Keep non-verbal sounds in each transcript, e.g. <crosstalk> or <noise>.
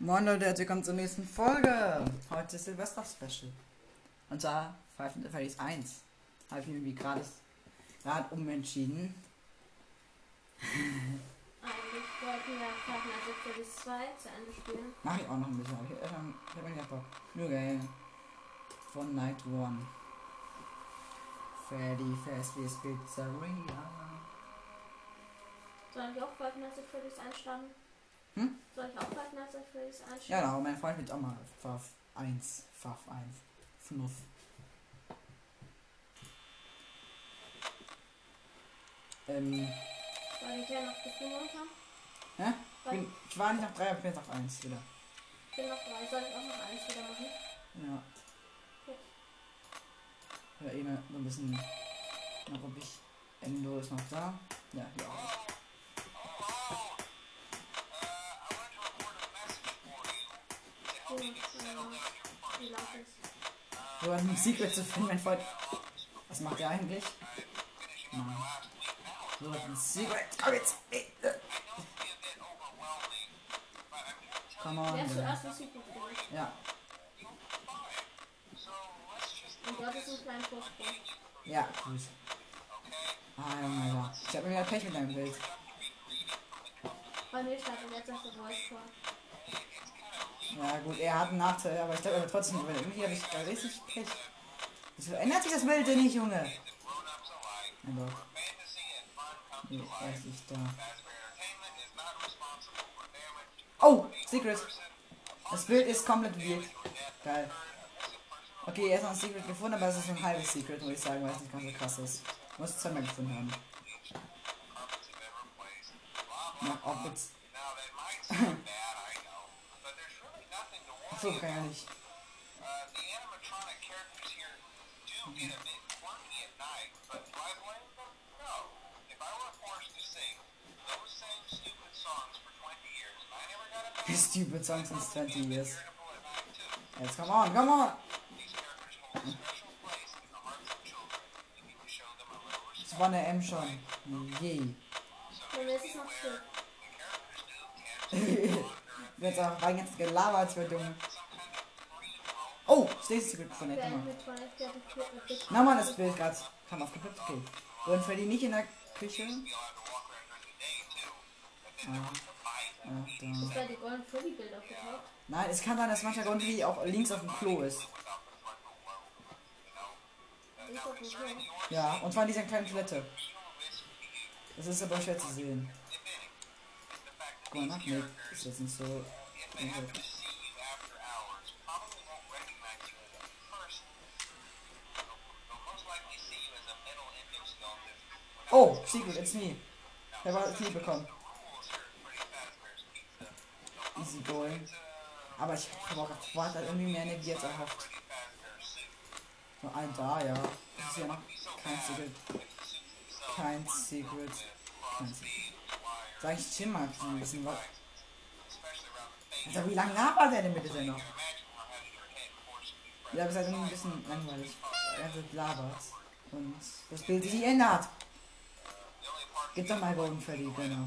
Moin Leute, herzlich willkommen zur nächsten Folge. Heute ist Silvester Special. Und zwar Five Nights at Freddy's 1. Habe ich mir irgendwie gerade gerade umentschieden. Eigentlich wollten wir Five Nights at Freddy's 2 zu Ende spielen. Mache ich auch noch ein bisschen. aber Ich, ich habe hab nicht Bock. Nur geil. Von Night One. Freddy Fazbear's Pizzeria. Soll ich auch Five Nights at Freddy's einschlagen? Hm? Soll ich auch Five Nights at Freddy's Ja, einschlagen? genau. Mein Freund wird auch mal Faf 1. Faf 1. Fnuff. Ähm, Soll ich ja noch bis runter? hä? Ich, bin, ich war nicht auf 3, aber ich bin jetzt auf 1 wieder. Ich bin noch drei. Soll ich auch noch eins wieder machen? Ja. Ja, eben so ein bisschen. Mal ob ich. Endo ist noch da. Ja, hier Secret zu finden, mein Freund. Was macht der eigentlich? Nein. So ein Secret. Komm jetzt. Come on. Mann. zuerst ein Secret Boy? Ja. Und dort ist ein kleiner Vorsprung. Ja, gut. Ah, Junge, Alter. Ich hab mir wieder Pech mit deinem Bild. Bei mir startet jetzt auf der Voice Call. Ja, gut, er hat einen Nachteil, aber ich glaube aber trotzdem, irgendwie habe ich da richtig Pech. Wieso ändert sich das Bild denn nicht, Junge? Mein Gott. Nee, er da. Oh, Secret. Das Bild ist komplett weird. Geil. Okay, er ist noch ein Secret gefunden, aber es ist ein halbes Secret, muss ich sagen, weil es nicht ganz so krass ist. Muss es zweimal gefunden haben. Ja, auch <laughs> kann ja nicht. Stupid songs since 20 years. Jetzt come on, come on! Das war eine M schon. Still. <laughs> Jetzt auch rein jetzt gelabert wird, Junge. Oh, Stacy Secret von der Dick- Na man, das Bild gerade kam aufgepippt. Okay. Und Freddy nicht in der Küche? Ah. Ja, da. Ist bei dir Golden Freddy Bild aufgetaucht? Nein, es kann sein, dass manchmal Gondry auch links auf dem Klo ist. Ja, und zwar in dieser kleinen Toilette. Das ist aber schwer zu sehen. Guck mal nach. Nee, ist jetzt nicht so. Oh, Secret, it's me. Der war nie bekommen. Easy going. Aber ich habe auch erwartet, irgendwie mehr Energie als erhofft. Nur ein da, ja. Das ist ja noch kein Secret. Kein Secret. Kein Secret. Sag ich chill mal ein bisschen was. Alter, wie lange labert der denn bitte denn noch? Ja, aber es ist halt ein bisschen langweilig. Er wird labert. Und das Bild sich ändert. Gib doch mal Golden Freddy, genau.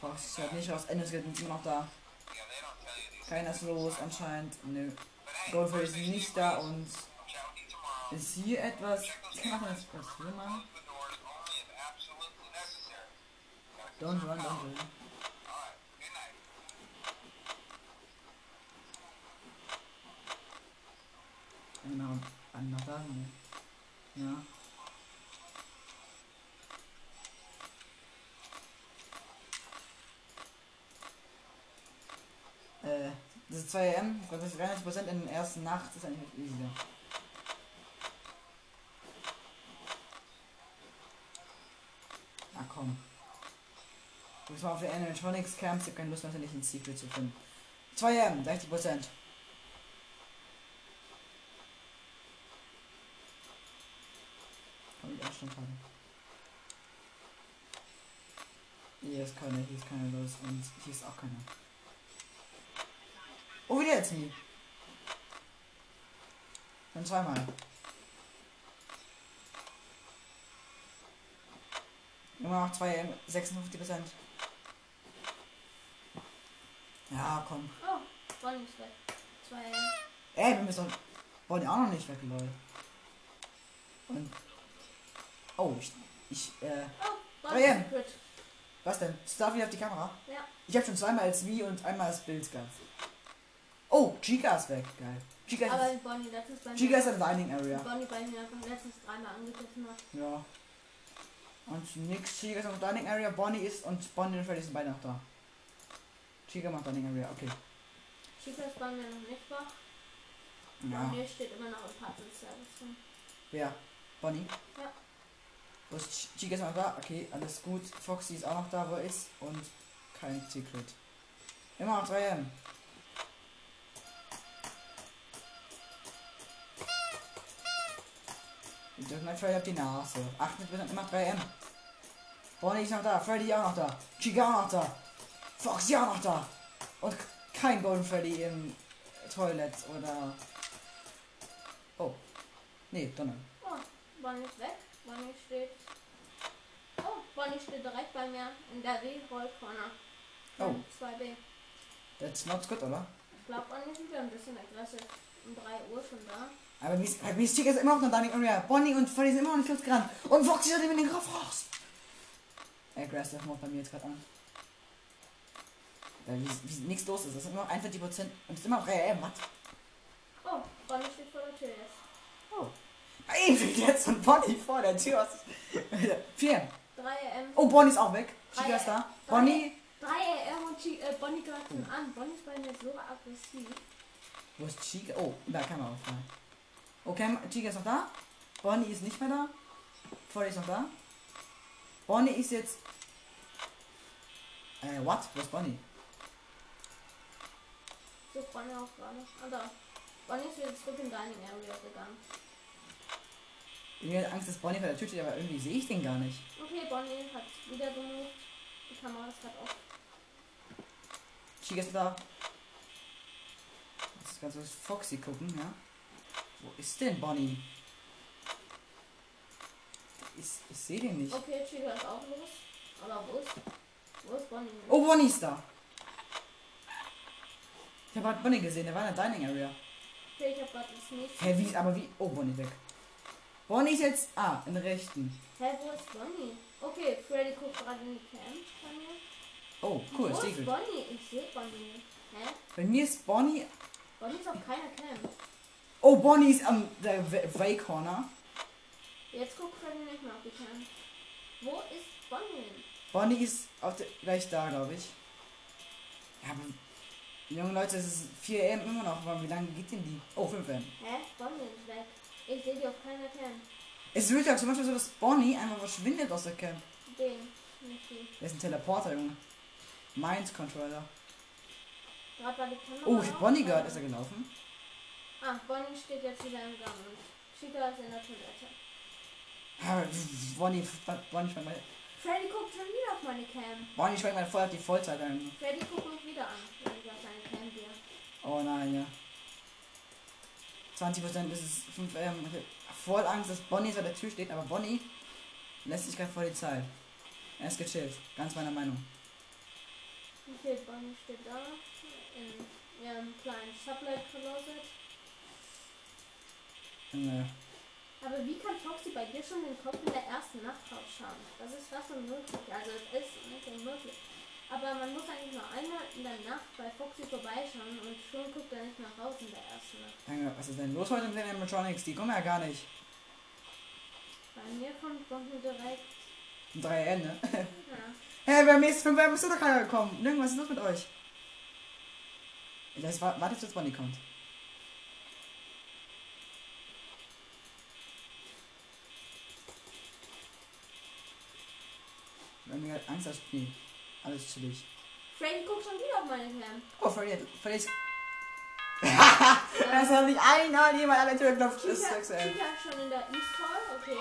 Fox hört nicht raus. Endes geht immer noch da. Keiner ist los anscheinend. Nö. Golden Freddy ist nicht da und ist hier etwas. Kann man das was hier machen? Don't run, don't run. Genau, an da. ne? Ja. Äh, das ist 2M, das ist 93% in der ersten Nacht, das ist eigentlich easy. Ah komm. Du bist mal auf der Animatronics Camp, ich hab keine Lust nicht ins Secret zu finden. 2M, 60%. Komm ich Abstand haben. Hier ist keiner, hier ist keiner los und hier ist auch keiner. Oh, wieder jetzt nie. Dann zweimal. Immer noch zwei, 56 Prozent. Ja, komm. Oh, Bonnie ist weg. Zwei. Ey, wir müssen doch. Bonnie auch noch nicht weg, lol. Und. Oh, ich. ich äh, Oh, Oh, Bonnie. Secret. was denn? Start wieder auf die Kamera? Ja. Ich habe schon zweimal als Wie und einmal als Bild gehabt. Oh, Chica ist weg. Geil. Chica Aber ist, Bonnie letztens bei Chica ist in Dining Area. Bonnie bei mir einfach letztens dreimal angegriffen hat. Ja. Und nix, Chica ist in der Dining Area, Bonnie ist und Bonnie und Freddy sind beide noch da. Chica macht Dining Area, okay. Chica ist bei mir noch nicht wach. Ja. mir steht immer noch im Partner Service. Wer? Bonnie? Ja. Wo ist Ch- Chica ist noch da? Okay, alles gut. Foxy ist auch noch da, wo er ist. Und kein Secret. Immer noch 3M. Dürfen halt Freddy auf die Nase. Achtet bitte immer 3M. Bonnie ist noch da, Freddy auch noch da, Chica auch noch da, Foxy auch noch da. Und kein Golden Freddy im Toilet oder. Oh. Nee, Donner. Oh, Bonnie ist weg. Bonnie steht. Oh, Bonnie steht direkt bei mir in der W-Roll-Corner. Oh. 2B. That's not good, oder? Ich glaube, Bonnie ist wieder ein bisschen aggressiv. Um 3 Uhr schon da. Aber Miss, Miss Chica ist immer noch in Dining Area. Bonnie und Freddy sind immer noch nicht losgerannt. Und Foxy hat ihm in den Kopf raus. Das macht bei mir jetzt gerade an. Weil wie, wie nichts los ist. Das sind immer noch 41% und es ist immer noch RM. Was? Oh, Bonnie steht vor der Tür jetzt. Oh. Ey, jetzt und Bonnie vor der Tür. Vier. 3 AM. Oh, Bonnie ist auch weg. Chica ist da. Bonnie. 3 AM und Chi äh, Bonnie greifen an. Bonnie ist bei mir so aggressiv. Wo ist Chica? Oh, da Kamera frei. Okay, Chica ist noch da. Bonnie ist nicht mehr da. Freddy ist noch da. Bonnie ist jetzt. Äh, what? Wo ist Bonnie? Sucht Bonnie auch gerade. Ah, da. Bonnie ist wieder zurück in Dining Area gegangen. Ich habe Angst, dass Bonnie vor der Tür steht, aber irgendwie sehe ich den gar nicht. Okay, Bonnie hat wieder gemoved. Die Kamera ist gerade off. Chica ist da. Jetzt kannst du das Foxy gucken, ja? Wo ist denn Bonnie? Ich, ich sehe den nicht. Okay, Chica ist auch los. Aber wo ist. Wo ist Bonnie? Oh, Bonnie ist da. Ich habe gerade Bonnie gesehen, der war in der Dining Area. Okay, ich hab grad das nächste. Hä, wie, aber wie? Oh, Bonnie weg. Bonnie ist jetzt, ah, in der rechten. Hä, wo ist Bonnie? Okay, Freddy guckt gerade in die Cam bei mir. Oh, cool, wo ist. Bonnie? Ich sehe Bonnie nicht. Hä? Bei mir ist Bonnie, Bonnie ist auf keiner Cam. Oh, Bonnie ist am der Way Corner. Jetzt guckt Freddy nicht mehr auf die Cam. Wo ist Bonnie? Bonnie ist auf der, gleich da, glaube ich. Ja, aber, junge Leute, es ist 4 am immer noch, aber wie lange geht denn die? Oh, 5 am. Hä? Bonnie ist weg. Ich sehe die auf keiner Cam. Es wird ja zum Beispiel so, dass Bonnie einfach verschwindet aus der Camp. Den, nicht die. Der ist ein Teleporter, Junge. Mind Controller. Oh, ich hab. Bonnie gehört, ist er gelaufen? Ah, Bonnie steht jetzt wieder im Gang und Chica ist in der Toilette. Ja, Bonnie, Bonnie schmeckt mal, Freddy guckt schon wieder auf meine Cam. Bonnie schmeckt mal voll auf die Vollzeit an. Freddy guckt mich wieder an, wenn ich auf seine Cam gehe. Oh nein, ja. 20% ist es 5 am. Ich hab voll Angst, dass Bonnie vor der Tür steht, aber Bonnie lässt sich gerade vor die Zeit. Er ist gechillt, ganz meiner Meinung. Okay, Bonnie steht da in ihrem kleinen Sublight-Closet. Aber wie kann Foxy bei dir schon den Kopf in der ersten Nacht rausschauen? Das ist fast unmöglich. Also es ist nicht unmöglich. Aber man muss eigentlich nur einmal in der Nacht bei Foxy vorbeischauen und schon guckt er nicht mehr raus in der ersten Nacht. Junge, was ist denn los heute mit den Animatronics? Die kommen ja gar nicht. Bei mir kommt Bonnie direkt. 3 N, ne? Ja. <laughs> Hey, bei mir ist 5 M ist doch keiner gekommen. Irgendwas ist los mit euch. Das war, warte, bis Bonnie kommt. Mir halt Angst hast, nee. Alles chillig. Freddy guckt schon wieder auf meine Cam. Oh, Freddy. Freddy ist. <laughs> Das hat nicht einmal jemand an der Tür geklopft. Das ist sexuell. Ist schon in der East Hall. Okay.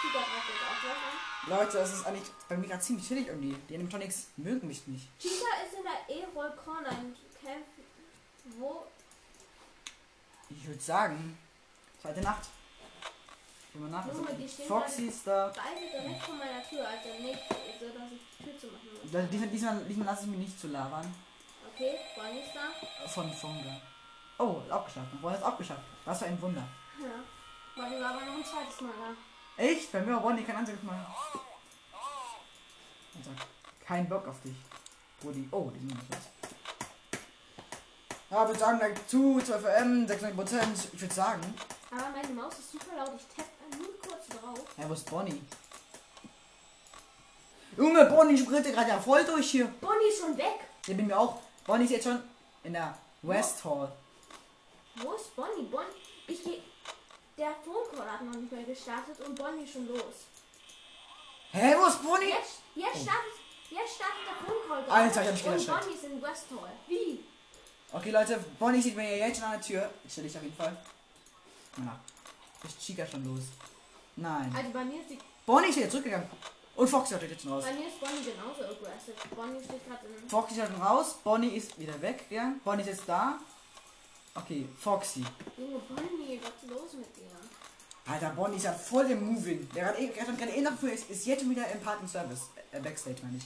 Chica greift jetzt auch was an. Leute, das ist eigentlich bei mir gerade ziemlich chillig irgendwie. Die Animatronics mögen mich nicht. Chica ist in der E-Roll Corner im Camp. Wo? Ich würde sagen, zweite Nacht. Gehen wir nach. Also, Junge, die stehen Foxy ist da. Beide direkt vor meiner Tür, also nicht so, dass ich die Tür zu machen muss. Da- Diesmal, diesmal, diesmal lasse ich mich nicht zu labern. Okay, Bonnie ist da. Von Fonga. Oh, ist auch geschafft. Bonnie ist auch geschafft. Was für ein Wunder. Ja. Bonnie war aber noch ein zweites Mal da. Echt? Bei mir war Bonnie kein einziges Mal. Sagt, kein Bock auf dich. Brudi. Oh, die sind was. Ja, wir sagen gleich zu, 12 M, 96 Prozent. Ich würde sagen. Aber meine Maus ist super laut. Ich tapp nur kurz drauf. Ja, wo ist Bonnie? Junge, Bonnie sprintet gerade ja voll durch hier. Bonnie ist schon weg. Der bin mir auch. Bonnie ist jetzt schon in der West Hall. Wo ist Bonnie? Bonnie. Ich geh. Der Phone hat noch nicht mehr gestartet und Bonnie ist schon los. Hä, wo ist Bonnie? Jetzt, jetzt startet. Jetzt startet der Phone Call. Oh. Alter, ich hab mich Und erschreckt. Bonnie ist in West Hall. Wie? Okay, Leute, Bonnie sieht mir jetzt schon an der Tür. Ich stelle dich auf jeden Fall. Na, ist Chica schon los? Nein. Also bei mir ist die. Bonnie ist wieder zurückgegangen. Und Foxy hat jetzt schon raus. Bei mir ist Bonnie genauso aggressive. Bonnie steht gerade in. Foxy ist schon raus. Bonnie ist wieder weggegangen. Bonnie ist jetzt da. Okay, Foxy. Junge Bonnie, was ist los mit dir? Alter, Bonnie ist ja voll im Moving. Der hat eh- der hat gerade eh noch ist, ist jetzt wieder im Park Service. Äh, Backstage, meine ich.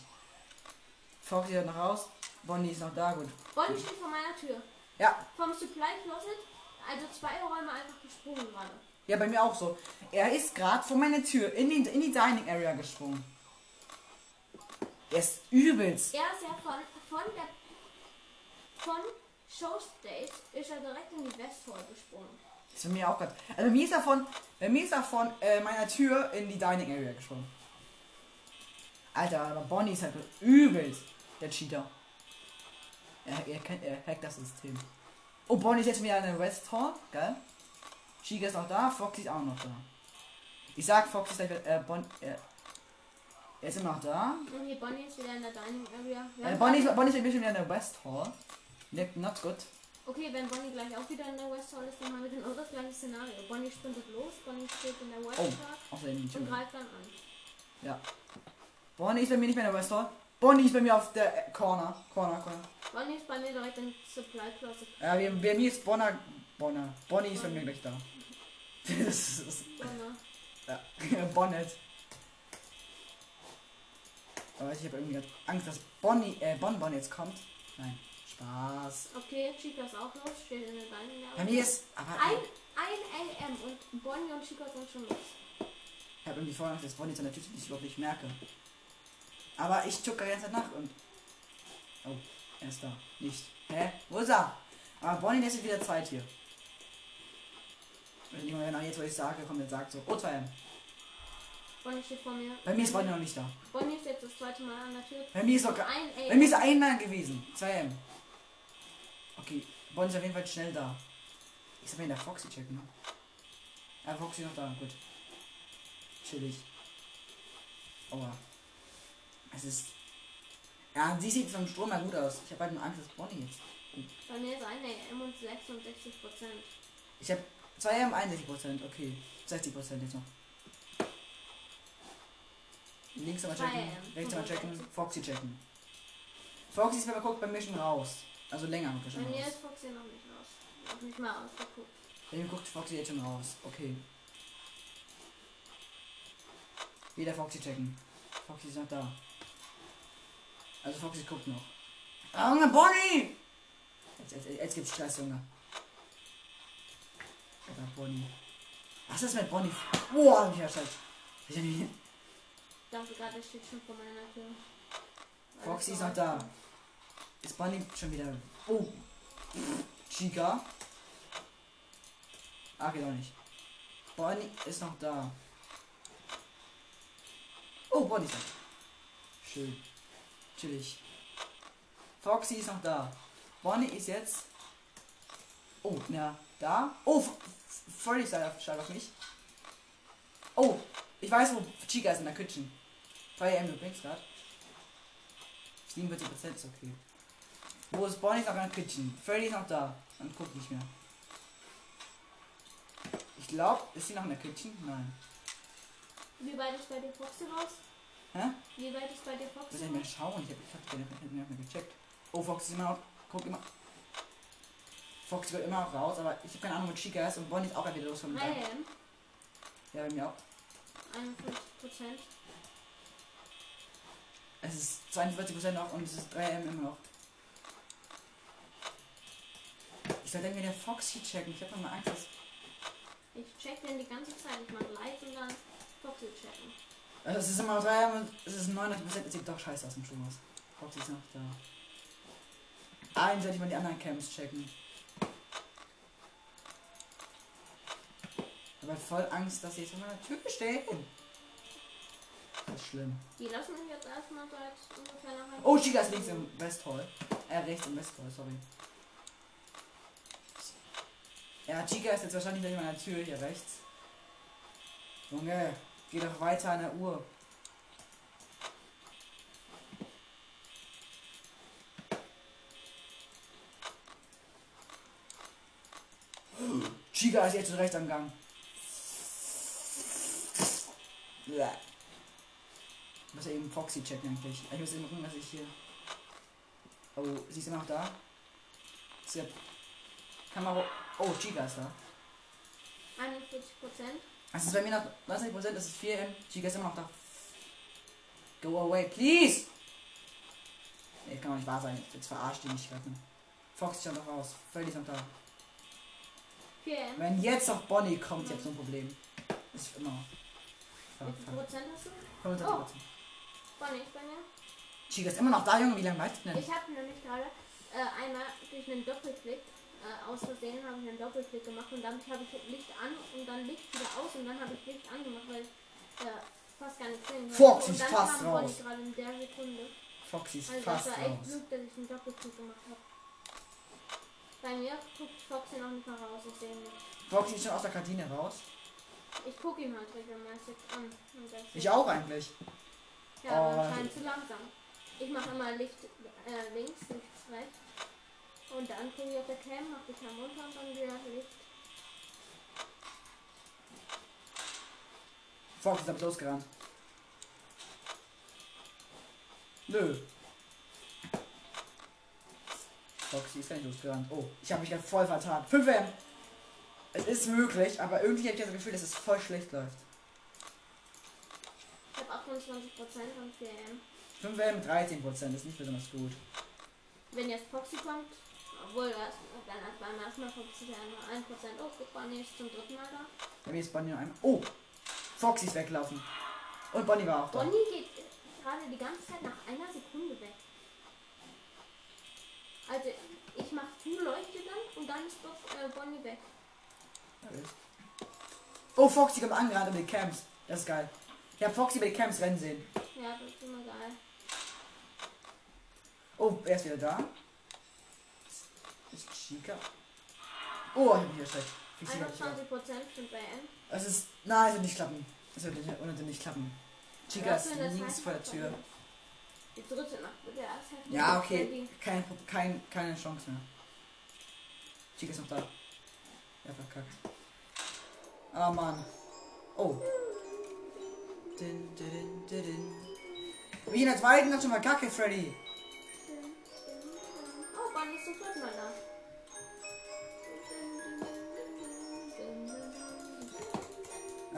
Foxy ist noch raus. Bonnie ist noch da, gut. Bonnie steht vor meiner Tür. Ja, Vom Supply Closet, also zwei Räume einfach gesprungen gerade. Ja, bei mir auch so. Er ist gerade vor meiner Tür in die, in die Dining Area gesprungen. Er ist übelst. Er ist ja von, von der. Von Showstage ist er direkt in die West Hall gesprungen. Das ist bei mir auch gerade. Also bei mir ist er von, bei mir ist er von äh, meiner Tür in die Dining Area gesprungen. Alter, aber Bonnie ist halt übelst der Cheater. Er, er, kennt, er hackt das System. Oh, Bonnie ist jetzt wieder in der West Hall. Geil. Chica ist auch da, Foxy ist auch noch da. Ich sag, Foxy ist gleich, äh, Bon, äh, er ist immer noch da. Und hier Bonnie ist wieder in der Dining Area. Äh, Bonnie, ist, Bonnie ist ein bisschen wieder in der West Hall. Not, not good. Okay, wenn Bonnie gleich auch wieder in der West Hall ist, dann haben wir genau das gleiche Szenario. Bonnie sprintet los, Bonnie steht in der West Oh, Hall die und greift dann an. Ja. Bonnie ist bei mir nicht mehr in der West Hall. Bonnie ist bei mir auf der äh, Corner. Corner, Corner. Bonnie ist bei mir direkt im Supply Closet. Ja, bei mir ist Bonner. Bonner. Bonnie ist bei mir gleich da. <laughs> Das ist. <laughs> Ja. Bonnet. Aber ich habe irgendwie Angst, dass Bonnie, äh, Bonbon jetzt kommt. Nein. Spaß. Okay, Chica ist auch los, steht in der Area. Bei mir ist. Aber Ein, ein AM und Bonnie und Chica sind schon los. ich habe irgendwie vorher dass Bonnie zu einer Tür ist, die ich überhaupt nicht merke. Aber ich zucke die ganze Zeit nach und. Oh, er ist da. Nicht. Hä? Wo ist er? Aber Bonnie lässt wieder Zeit hier. Wenn er jetzt, was ich sage, kommt und sagt so, oh, 2M. Bonnie steht vor mir. Bei mir ist Bonnie noch nicht da. Bonnie ist jetzt das zweite Mal an der Tür. Bei mir ist gar. ein Bei AM. mir ist einmal gewesen. 2M. Okay, Bonnie ist auf jeden Fall schnell da. Ich soll in der Foxy checken. Ne? Ja, Foxy noch da. Gut. Chillig. Aua. Es ist. Ja, sie sieht vom Strom her gut aus. Ich habe halt nur Angst, dass Bonnie jetzt. Bei mir ist ein AM und 66 Prozent. Ich habe 2M 61%. Okay. 60% jetzt noch. Links nochmal checken. 2M, Rechts nochmal checken. 65. Foxy checken. Foxy ist, wenn man guckt, bei mir schon raus. Also länger guckt er Bei schon mir raus. ist Foxy noch nicht raus. Noch nicht mal ausgeguckt. Bei mir guckt Foxy jetzt schon raus. Okay. Wieder Foxy checken. Foxy ist noch da. Also Foxy guckt noch. Ah, Junge, Bonnie! Jetzt, jetzt, jetzt gibt's Stress, Junge. Alter, Bonnie. Was ist mit Bonnie? Boah, hab ich erschreckt. Ich mich- dachte gerade, der steht schon vor meiner Tür. Foxy das ist noch da. Ist Bonnie schon wieder. Oh. Chica. Ah, geht auch nicht. Bonnie ist noch da. Oh, Bonnie ist da. Schön. Chillig. Foxy ist noch da. Bonnie ist jetzt. Oh, na, da. Oh, Freddy ist da, schalt auf mich. Oh, ich weiß, wo Chica ist in der Kitchen. 2 M übrigens gerade. 47% ist okay. Wo ist Bonnie ist noch in der Kitchen? Freddy ist noch da. Und guckt nicht mehr. Ich glaube, ist sie noch in der Kitchen? Nein. Wie weit ist bei dir Foxy raus? Hä? Wie weit ist bei dir Ich muss Foxy nicht mehr raus? schauen. Ich habe ich hab den nicht mehr, mehr gecheckt. Oh, Fox ist immer noch. Guck immer. Fox wird immer noch raus, aber ich habe keine Ahnung, wo Chica ist und Bonnie ist auch wieder los vom 3 Tag. AM, Ja, bei mir auch. 51 Prozent. Es ist 42% noch und es ist 3M immer noch. Ich soll dann wieder Foxy checken. Ich hab noch mal Angst, dass. Ich check den die ganze Zeit. Ich mache live und dann Foxy checken. Also es ist immer drei, und es ist 99%. Es sieht doch scheiße aus im Schwung aus. Foxy ist noch da. Einen sollte ich mal die anderen Camps checken. Ich habe voll Angst, dass sie jetzt vor meiner Tür stehen. Das ist schlimm. Die lassen mich jetzt erstmal seit ungefähr einer halben Oh, Chica ist links im Westhall. Äh, rechts im Westhall, sorry. Ja, Chica ist jetzt wahrscheinlich gleich an meiner Tür hier rechts. Junge, geh doch weiter an der Uhr. Chica ist jetzt rechts am Gang. Bäh. Ich muss ja eben Foxy checken eigentlich. Ich muss eben gucken, dass ich hier. Oh, sie ist immer noch da. Ja Kamera. Oh, Chica ist da. 41 Prozent. Das ist bei mir noch 90%, das ist 4 M. Chica ist immer noch da. Go away, please! Nee, kann doch nicht wahr sein. Jetzt verarscht die mich gerade. Fox ist schon noch raus. Freddy ist noch da. 4 M. Wenn jetzt noch Bonnie kommt, jetzt so ein Problem. Ist immer. Fuck, Wie viel fuck. Prozent hast du? 25%. Bonnie ist bei mir. Chica ist immer noch da, Junge. Wie lange bleibt denn? Ich habe nämlich gerade äh, einmal durch einen Doppelklick, äh, aus Versehen habe ich einen Doppelklick gemacht und damit habe ich Licht an und dann Licht wieder aus und dann habe ich Licht angemacht, weil ich äh, fast gar nichts sehen konnte. Foxy Und ist dann fast kam Bonnie raus. gerade in der Sekunde. Foxy ist Also fast das war echt raus. Glück, dass ich einen Doppelklick gemacht habe. Bei mir guckt Foxy noch nicht mal raus, ich sehe ihn nicht. Foxy ist schon aus der Kantine raus. Ich gucke ihn halt regelmäßig an. Ich auch eigentlich. Ja, aber Oh. anscheinend zu langsam. Ich mache immer Licht äh, links, Licht rechts. Und dann gucke ich auf der Cam, mache die Cam runter und dann wieder Licht. Fox ist damit losgerannt. Nö. Foxy ist gar nicht losgerannt. Oh, ich habe mich gerade voll vertan. 5 M. Es ist möglich, aber irgendwie habe ich das Gefühl, dass es voll schlecht läuft. Ich habe 28% und 4 M. 5 M, 13 Prozent ist nicht besonders gut. Wenn jetzt Foxy kommt, obwohl das dann hat beim ersten Mal Foxy ja nur 1%. Oh, guck mal, nee, ist zum dritten Mal da. Bei mir ist Bonnie noch einmal. Oh! Foxy ist weggelaufen. Und Bonnie war auch da. Bonnie geht gerade die ganze Zeit nach einer Sekunde weg. Also, ich mache zu Leuchte dann und dann ist doch äh, Bonnie weg. Oh, Foxy kommt angerannt über die Camps. Das ist geil. Ich habe Foxy den Camps rennen sehen. Ja, das ist immer geil. Oh, er ist wieder da. Ist Chica. Oh, ich hab mich erschreckt. Ich sehe nicht auf. 21% sind bei M. Es ist. Nein, es wird nicht klappen. Es wird nicht, ohne nicht klappen. Chica ist links vor der Tür. Die dritte Nacht wird ja erst. Ja, okay. Kein, kein, keine Chance mehr. Chica ist noch da. Ja, verkackt. Ah, Mann. Oh. Din, din, din. Wie in der zweiten Nacht schon mal Kacke, Freddy. Oh, zum vierten Mal da.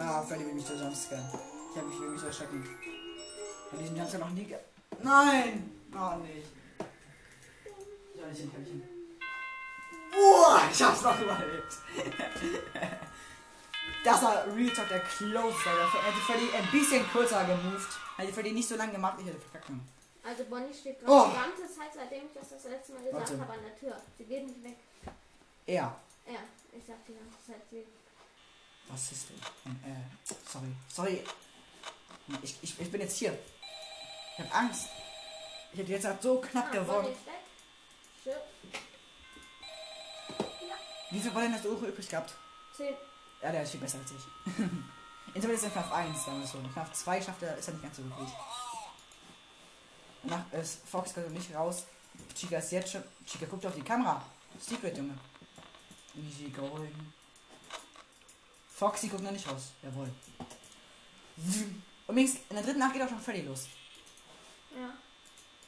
Ah, Freddy will mich so jumpscaren. Ich habe mich wirklich so erschrecken. Ich habe diesen Jumpscare noch nie ge... Nein! Oh, nicht. Ja, nicht hin, Käppchen. Boah, ich hab's noch überlebt. <laughs> das war Real Talk der Close, Alter. Hätte Freddy ein bisschen kürzer gemoved. Hätte Freddy nicht so lange gemacht, ich hätte verkackt. Also Bonnie steht gerade Oh. die ganze Zeit, seitdem ich das das letzte Mal gesagt Warte. habe, an der Tür. Sie geht nicht weg. Er. Ja, ich sag die ganze Zeit, sie Was ist denn? Äh, sorry. Sorry. Ich, ich, ich bin jetzt hier. Ich hab Angst. Ich hätte jetzt halt so knapp Ah, gewonnen. ist weg. Schön. Wie viel Ballen hast du übrig gehabt? Zehn. Ja, der ist viel besser als ich. <laughs> Insofern ist er Knapp 1, sagen wir so. Knapp 2 schafft er, ist er nicht ganz so gut. Danach ist Fox kommt nicht raus. Chica ist jetzt schon. Chica guckt auf die Kamera. Secret, Junge. Easy going. Foxy guckt noch nicht raus. Jawohl. Und links, in der dritten Nacht geht auch schon Freddy los. Ja.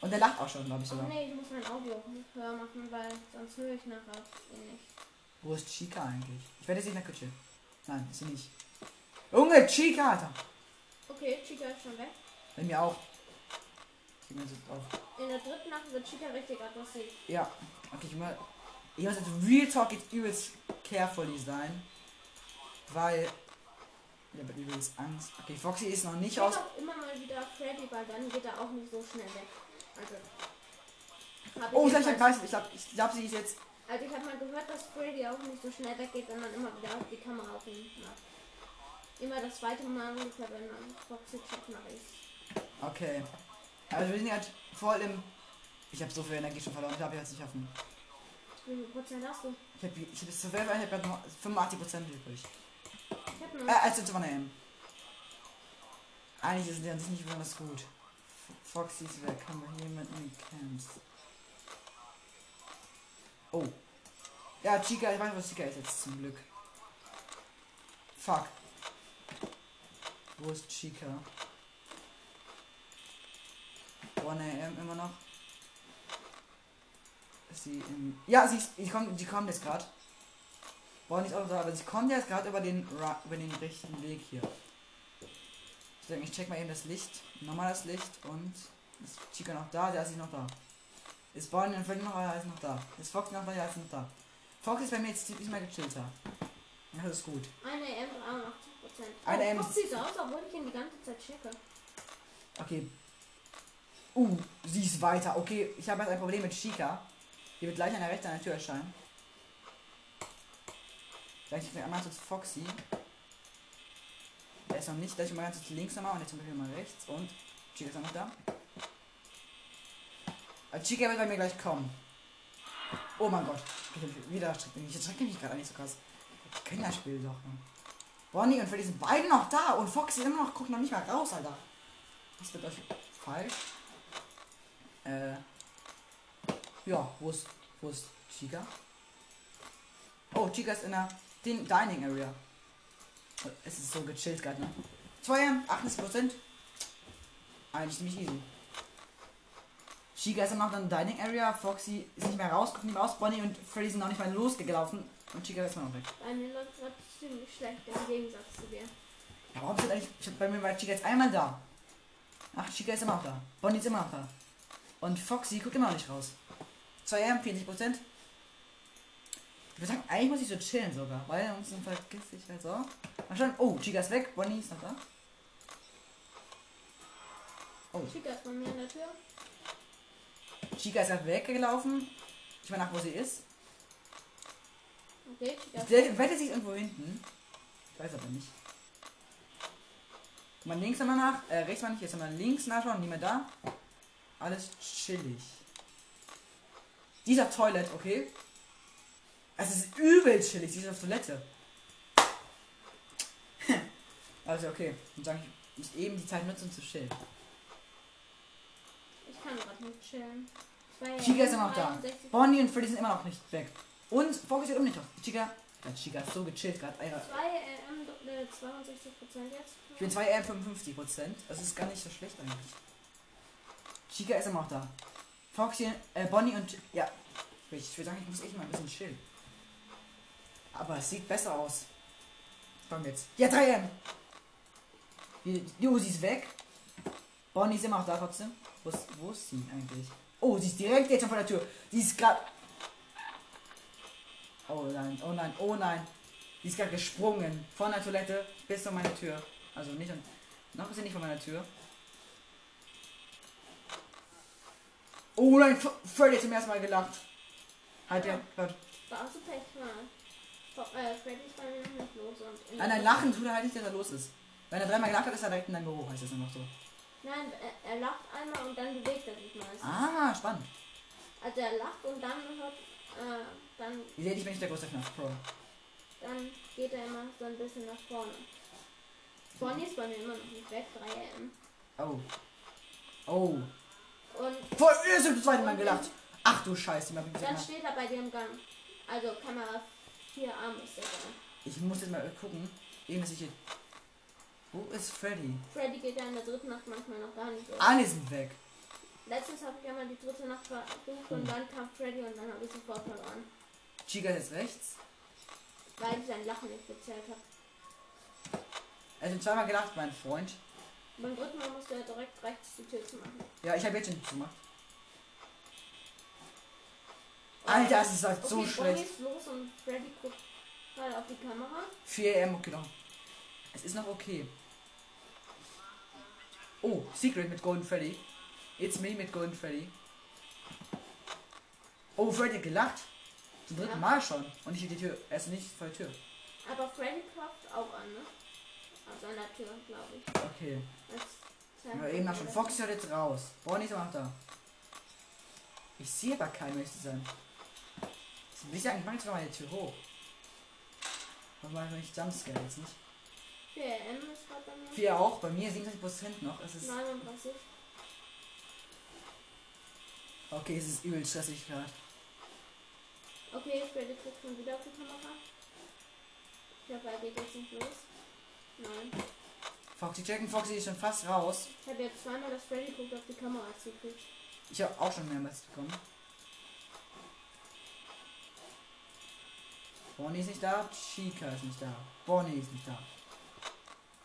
Und der lacht auch schon, glaube ich Oh sogar. nee, ich muss mein Audio höher machen, weil sonst höre ich nachher eh nicht. Wo ist Chica eigentlich? Ich werde sie in der Küche. Nein, ist sie nicht. Junge, Chica, Alter. Okay, Chica ist schon weg. Bei mir auch. In der dritten Nacht wird Chica richtig aggressiv. Ja. Okay, ich mal. Ich muss jetzt Real Talk jetzt übelst carefully sein. Weil. Ich habe übelst Angst. Okay, Foxy ist noch nicht Ich aus. auch immer mal wieder Freddy, weil dann geht er auch nicht so schnell weg. Also. hab Oh, ich gleich, ich jedenfalls- weiß, ich glaube, ich glaub, sie ist jetzt. Also ich habe mal gehört, dass Freddy auch nicht so schnell weggeht, wenn man immer wieder die Kamera auf ihn macht. Immer das zweite Mal ungefähr, wenn man Foxy checkt, mache ich. Okay. Also wir sind halt voll im. Ich habe so viel Energie schon verloren. Ich glaube, ich werde es nicht schaffen. Wie viel Prozent hast du? Ich habe ich hab bis zu 12, ich habe noch 85% übrig. Ich habe nur. Äh, als zu M. Eigentlich ist der an sich nicht besonders gut. Foxy ist weg. Haben wir hier jemanden Camps? Oh. Ja, Chica, ich weiß, was Chica ist jetzt zum Glück. Fuck. Wo ist Chica? 1 AM immer noch. Ist sie in. Ja, sie ist. Die kommt, die kommt jetzt gerade. Boah, nicht auch aber sie kommt jetzt gerade über den über den richtigen Weg hier. Deswegen, ich check mal eben das Licht. Nochmal das Licht und ist Chica noch da? Der ist noch da. Ist Bonnie und Freddy noch, ja, ist noch da. Ist Fox noch? Ja, ist noch da. Fox ist bei mir jetzt ziemlich mehr gechillter. Ja, das ist gut. Eine M 83 Prozent. Eine M. Oh, Foxy so aus, obwohl ich ihn die ganze Zeit checke. Okay. Uh, sie ist weiter. Okay, ich habe jetzt ein Problem mit Chica. Die wird gleich an der rechten an der Tür erscheinen. Gleich einmal zu Foxy. Er ist noch nicht, gleich mal ganz links nochmal und jetzt zum Beispiel mal rechts und Chica ist auch noch da. Also Chica wird bei mir gleich kommen. Oh mein Gott. Wieder erschreckt mich. Mich gerade nicht so krass. Ich kenne das Spiel doch. Ne? Bonnie und Freddy sind beide noch da und Foxy immer noch guckt noch nicht mal raus, Alter. Was wird euch falsch? Äh. Ja, wo ist, wo ist Chica? Oh, Chica ist in der Din Dining Area. Es ist so gechillt gerade, ne? 2 80%. Eigentlich ziemlich easy. Chica ist immer noch in der Dining Area. Foxy ist nicht mehr raus, guckt nicht mehr raus. Bonnie und Freddy sind noch nicht mal losgelaufen. Und Chica ist immer noch weg. Bei mir läuft gerade ziemlich schlecht im Gegensatz zu dir. Ja, warum sind eigentlich. Bei mir war Chica jetzt einmal da. Ach, Chica ist immer noch da. Bonnie ist immer noch da. Und Foxy guckt immer noch nicht raus. 2 M, 40%. Ich würde sagen, eigentlich muss ich so chillen sogar, weil ansonsten vergiss ich halt so. Mal schauen. Oh, Chica ist weg, Bonnie ist noch da. Oh, Chica ist bei mir an der Tür. Chica ist gerade weggelaufen. Ich meine nach, wo sie ist. Okay, Chica Ich wette, sie ist irgendwo hinten. Ich weiß aber nicht. Mal links nochmal nach, äh, rechts mal nicht, jetzt nochmal links nachschauen, nie mehr da. Alles chillig. Dieser Toilet, okay. Es ist übel chillig, auf Toilette. <laughs> also okay, dann sage ich, muss eben die Zeit nutzen, um zu chillen. Kann gerade nicht chillen. Chica ist immer noch da. 63 Bonnie und Freddy sind immer noch nicht weg. Und Fox ist immer nicht auf. Chica, ja, Chica ist so gechillt gerade. Alter. 2 ähm, äh, 62 Prozent jetzt. Ich bin 2 R 55 Prozent. Das ist gar nicht so schlecht eigentlich. Chica ist immer noch da. Foxy, äh, Bonnie und ja. Ich würde sagen, ich muss echt mal ein bisschen chillen. Aber es sieht besser aus. Komm jetzt. Ja, 3 M. Die, jo, sie ist weg. Bonnie ist immer noch da trotzdem. Wo ist, wo ist sie eigentlich? Oh, sie ist direkt jetzt schon vor der Tür. Sie ist gerade. Oh nein, oh nein, oh nein. Die ist gerade gesprungen. Von der Toilette bis zu meiner Tür. Also nicht an. Noch ist sie nicht vor meiner Tür. Oh nein, Freddy hat zum ersten Mal gelacht. Halt ja. Gott. Da hast du Pech Äh, Freddy ist bei mir noch nicht los und. in- Nein, nein, lachen tut er halt nicht, dass er los ist. Wenn er dreimal gelacht hat, ist er direkt in deinem Büro, heißt das immer so. Nein, er, er lacht einmal und dann bewegt er sich meistens. Ah, spannend. Also er lacht und dann hört, äh, dann, Ihr seht, ich bin nicht der größte FNAF Pro. dann geht er immer so ein bisschen nach vorne. Bonnie ist bei mir immer noch nicht weg, 3 M. Oh. Oh. Und ihr ist zum zweiten Mal gelacht. Ach du Scheiße, mal dann steht er bei dir im Gang. Also Kamera 4a muss der sein. Ich muss jetzt mal gucken. Eben ist ich hier. Wo ist Freddy? Freddy geht ja in der dritten Nacht manchmal noch gar nicht durch. Alle sind weg. Letztens habe ich einmal die dritte Nacht versucht und dann kam Freddy und dann habe ich sofort verloren. Chica ist rechts. Weil ich sein Lachen nicht gezählt habe. Er hat zweimal gelacht, mein Freund. Beim dritten Mal musste er direkt rechts die Tür zu machen. Ja, ich habe jetzt schon zugemacht. Alter, das ist halt okay, so Bonnie schlecht. ist los und Freddy guckt gerade auf die Kamera. 4 am, okay, noch. Es ist noch okay. Oh, Secret mit Golden Freddy. It's me mit Golden Freddy. Oh, Freddy hat gelacht. Zum dritten Ja. Mal schon. Und ich die Tür. Er ist nicht vor der Tür. Aber Freddy klopft auch an, ne? An seiner Tür, glaube ich. Okay. Ja, eben noch schon. Fox ist jetzt raus. Bonnie ist auch da. Ich sehe aber keinen, möchte sein. Das will ich eigentlich manchmal meine Tür hoch. Aber nicht Jumpscare jetzt nicht. 4M ist gerade bei mir. 4 auch, bei mir 27% noch. Es ist. 39. Okay, es ist übel stressig gerade. Okay, Freddy guckt schon wieder auf die Kamera. Ich hoffe, er geht jetzt nicht los. Nein. Foxy checken, Foxy ist schon fast raus. Ich habe jetzt zweimal das Freddy guckt auf die Kamera zukriegt. Ich habe auch schon mehrmals bekommen. Bonnie ist nicht da, Chica ist nicht da, Bonnie ist nicht da.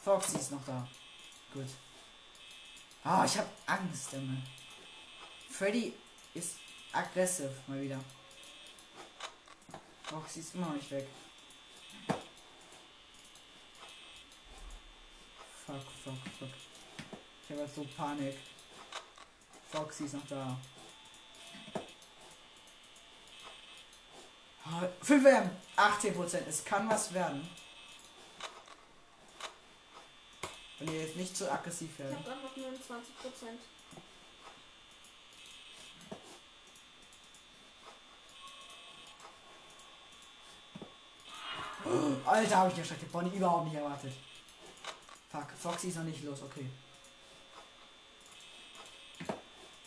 Foxy ist noch da. Gut. Ah, ich habe Angst, Junge. Freddy ist aggressiv mal wieder. Foxy ist immer noch nicht weg. Fuck, fuck, fuck. Ich habe so Panik. Foxy ist noch da. Ah, 5 M, 18%. Es kann was werden. Wenn ihr jetzt nicht zu aggressiv Ich werden. habe gerade noch 29 Prozent. Alter, habe ich erschreckt. Bonnie überhaupt nicht erwartet. Fuck, Foxy ist noch nicht los, okay.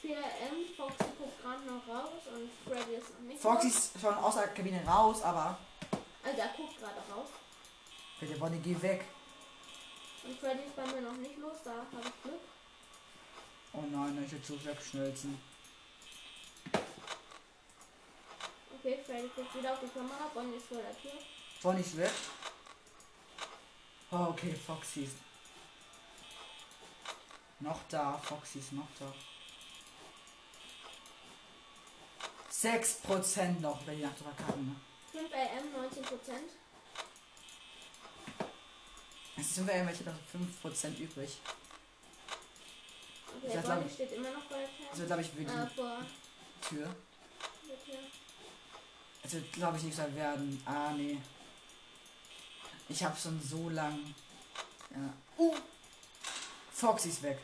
4M, Foxy guckt gerade noch raus und Freddy ist noch nicht Foxy ist schon aus der Kabine raus, aber. Also er guckt gerade raus. Bitte, Bonnie, geh weg. Und Freddy ist bei mir noch nicht los, da habe ich Glück. Oh nein, ich will zu wegschnelzen. Okay, Freddy guckt wieder auf die Kamera, Bonnie ist vor der Tür. Bonnie ist weg. Oh, okay, Foxy ist noch da. Foxy ist noch da. 6% noch, wenn die Nacht verkacken. Ne? 5am, 19 Prozent. Es sind wir irgendwelche noch 5% übrig. Okay, Bonnie ich- steht immer noch vor der Also glaube ich, Äh, die Tür. der Tür. Es wird glaube ich nicht so werden. Ah, nee. Ich habe schon so lang. Ja. Uh. Foxy ist weg.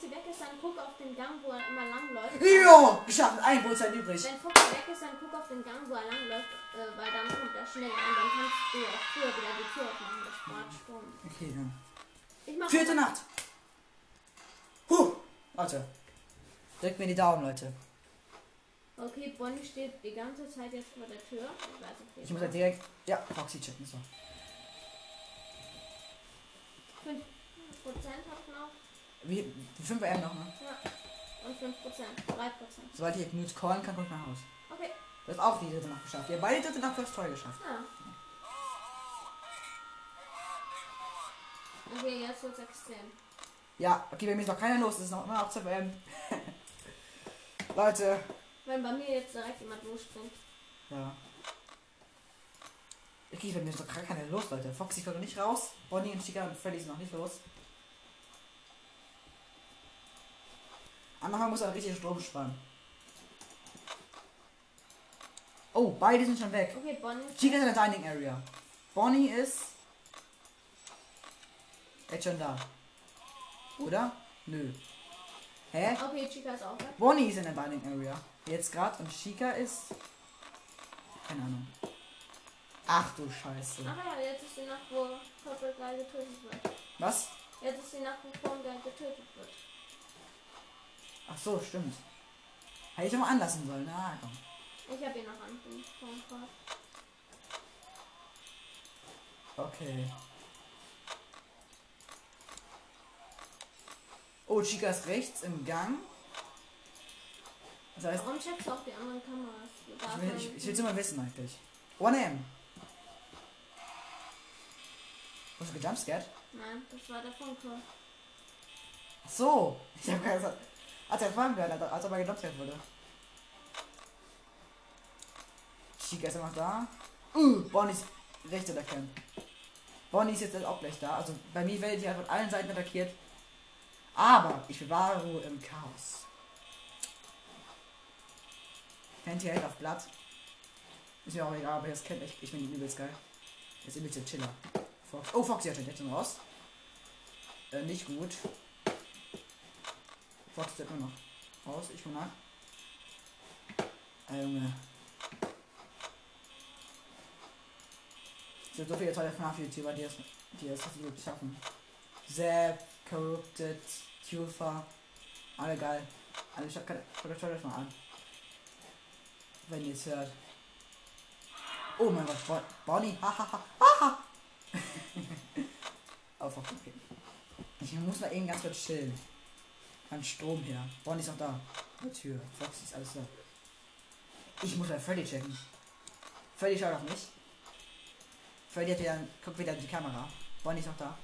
Foxy weg ist, dann guck auf den Gang, wo er immer lang läuft. Jo! Geschafft, 1% übrig. Wenn Foxy weg ist, dann guck auf den Gang, wo er lang läuft, äh, weil dann kommt er schnell an. Dann kannst du auch früher wieder die Tür aufmachen. Das spart Strom. Okay, dann. Ich mach Vierte Nacht. Huh. Warte. Drückt mir die Daumen, Leute. Okay, Bonnie steht die ganze Zeit jetzt vor der Tür. Ich weiß Ich muss halt direkt. Ja, Foxy checken. So. 5% Wie, die 5 M noch, ne? Ja. Und 5%. 3%. Sobald ich Mute callen kann, kommt nach Haus. Okay. Du hast auch die dritte Nacht geschafft. Ihr habt beide dritte Nacht fürs Tor geschafft. Ja. Okay, jetzt wird's extrem. Ja, okay, bei mir ist noch keiner los. Es ist noch immer noch 2 M. <laughs> Leute. Wenn bei mir jetzt direkt jemand losspringt. Ja. Okay, bei mir ist noch gar keiner los, Leute. Foxy kommt noch nicht raus. Bonnie und Chica und Freddy sind noch nicht los. Am Anfang muss er richtig Strom sparen. Oh, beide sind schon weg. Okay, Bonnie. Chica ist in der Dining Area. Bonnie ist jetzt schon da. Oder? Nö. Hä? Okay, Chica ist auch weg. Bonnie ist in der Dining Area. Jetzt gerade und Chica ist. Keine Ahnung. Ach du Scheiße. Ach ja, jetzt ist die Nacht, wo Purple Guy getötet wird. Was? Jetzt ist die Nacht, wo wird. Ach so, stimmt. Hätte ich mal anlassen sollen. Na komm. Ich habe ihn noch an. Okay. Oh, Chica ist rechts im Gang. Das heißt, Warum checkst du auch die anderen Kameras? Ich will, ich, ich will's immer wissen eigentlich. 1M. Hast du gejumpscared? Nein, das war der Funke. Ach so. Ich hab gerade gesagt. Als er gefangen wurde, als er mal gedoppt wurde. Chica ist noch da. Uh, Bonnie ist rechts erkennen. Bonnie ist jetzt auch gleich da. Also bei mir werdet ihr von allen Seiten attackiert. Aber ich bewahre Ruhe im Chaos. Fenty hält auf Blatt. Ist mir auch egal, aber jetzt kennt ich, ich bin übelst geil. Jetzt übelst Chiller. Fox. Oh, Foxy hat jetzt schon raus. Äh, nicht gut. Ist immer noch raus. Ich komme nach. Äh, Junge. Es so viele tolle FNAF-YouTuber, die es, die es wirklich schaffen. Zap, Corrupted, Tufa. Alle geil. Also ich hab keine. Schaut euch mal an. Wenn ihr es hört. Oh mein Gott, Bon Bonnie. Hahaha. Haha. oh, <laughs> fuck, okay. Ich muss mal eben ganz kurz chillen. An Strom her. Bonnie ist noch da. Die Tür. Fox ist alles da. Ich muss mal Freddy checken. Freddy schaut auf mich. Freddy hat wieder, guckt wieder in die Kamera. Bonnie ist noch da.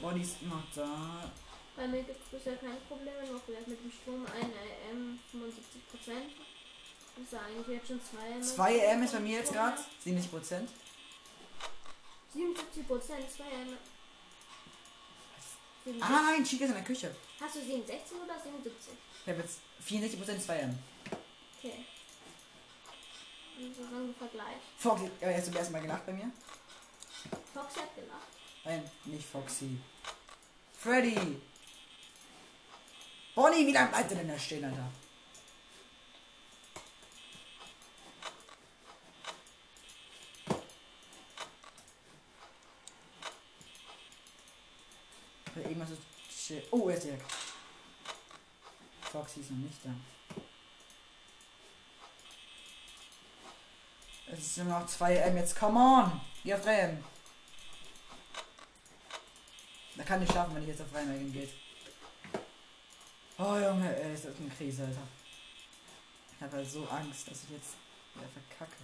Bonnie ist noch da. Bei mir gibt es bisher keine Probleme, nur vielleicht mit dem Strom 1 AM 75 Prozent. Das ist eigentlich jetzt schon 2 AM. 2 AM ist bei mir jetzt gerade. 70 Prozent. 77 Prozent, 2 AM. Ah nein, Chica ist in der Küche. Hast du 67 oder 77? Ich habe jetzt 64 Prozent 2 AM. Okay. So ein Vergleich. Foxy, äh, hast du erst mal gelacht bei mir? Foxy hat gelacht. Nein, nicht Foxy. Freddy! Bonnie, wie lange bleibt er denn da stehen, Alter? Irgendwas ist chill. Oh, er ist direkt. Foxy ist noch nicht da. Es sind noch 2 M jetzt. Come on! Geh auf 3 M. Da kann ich schaffen, wenn ich jetzt auf Reinwegen geht. Oh Junge, ey, ist das eine Krise, Alter. Ich habe halt so Angst, dass ich jetzt wieder verkacke.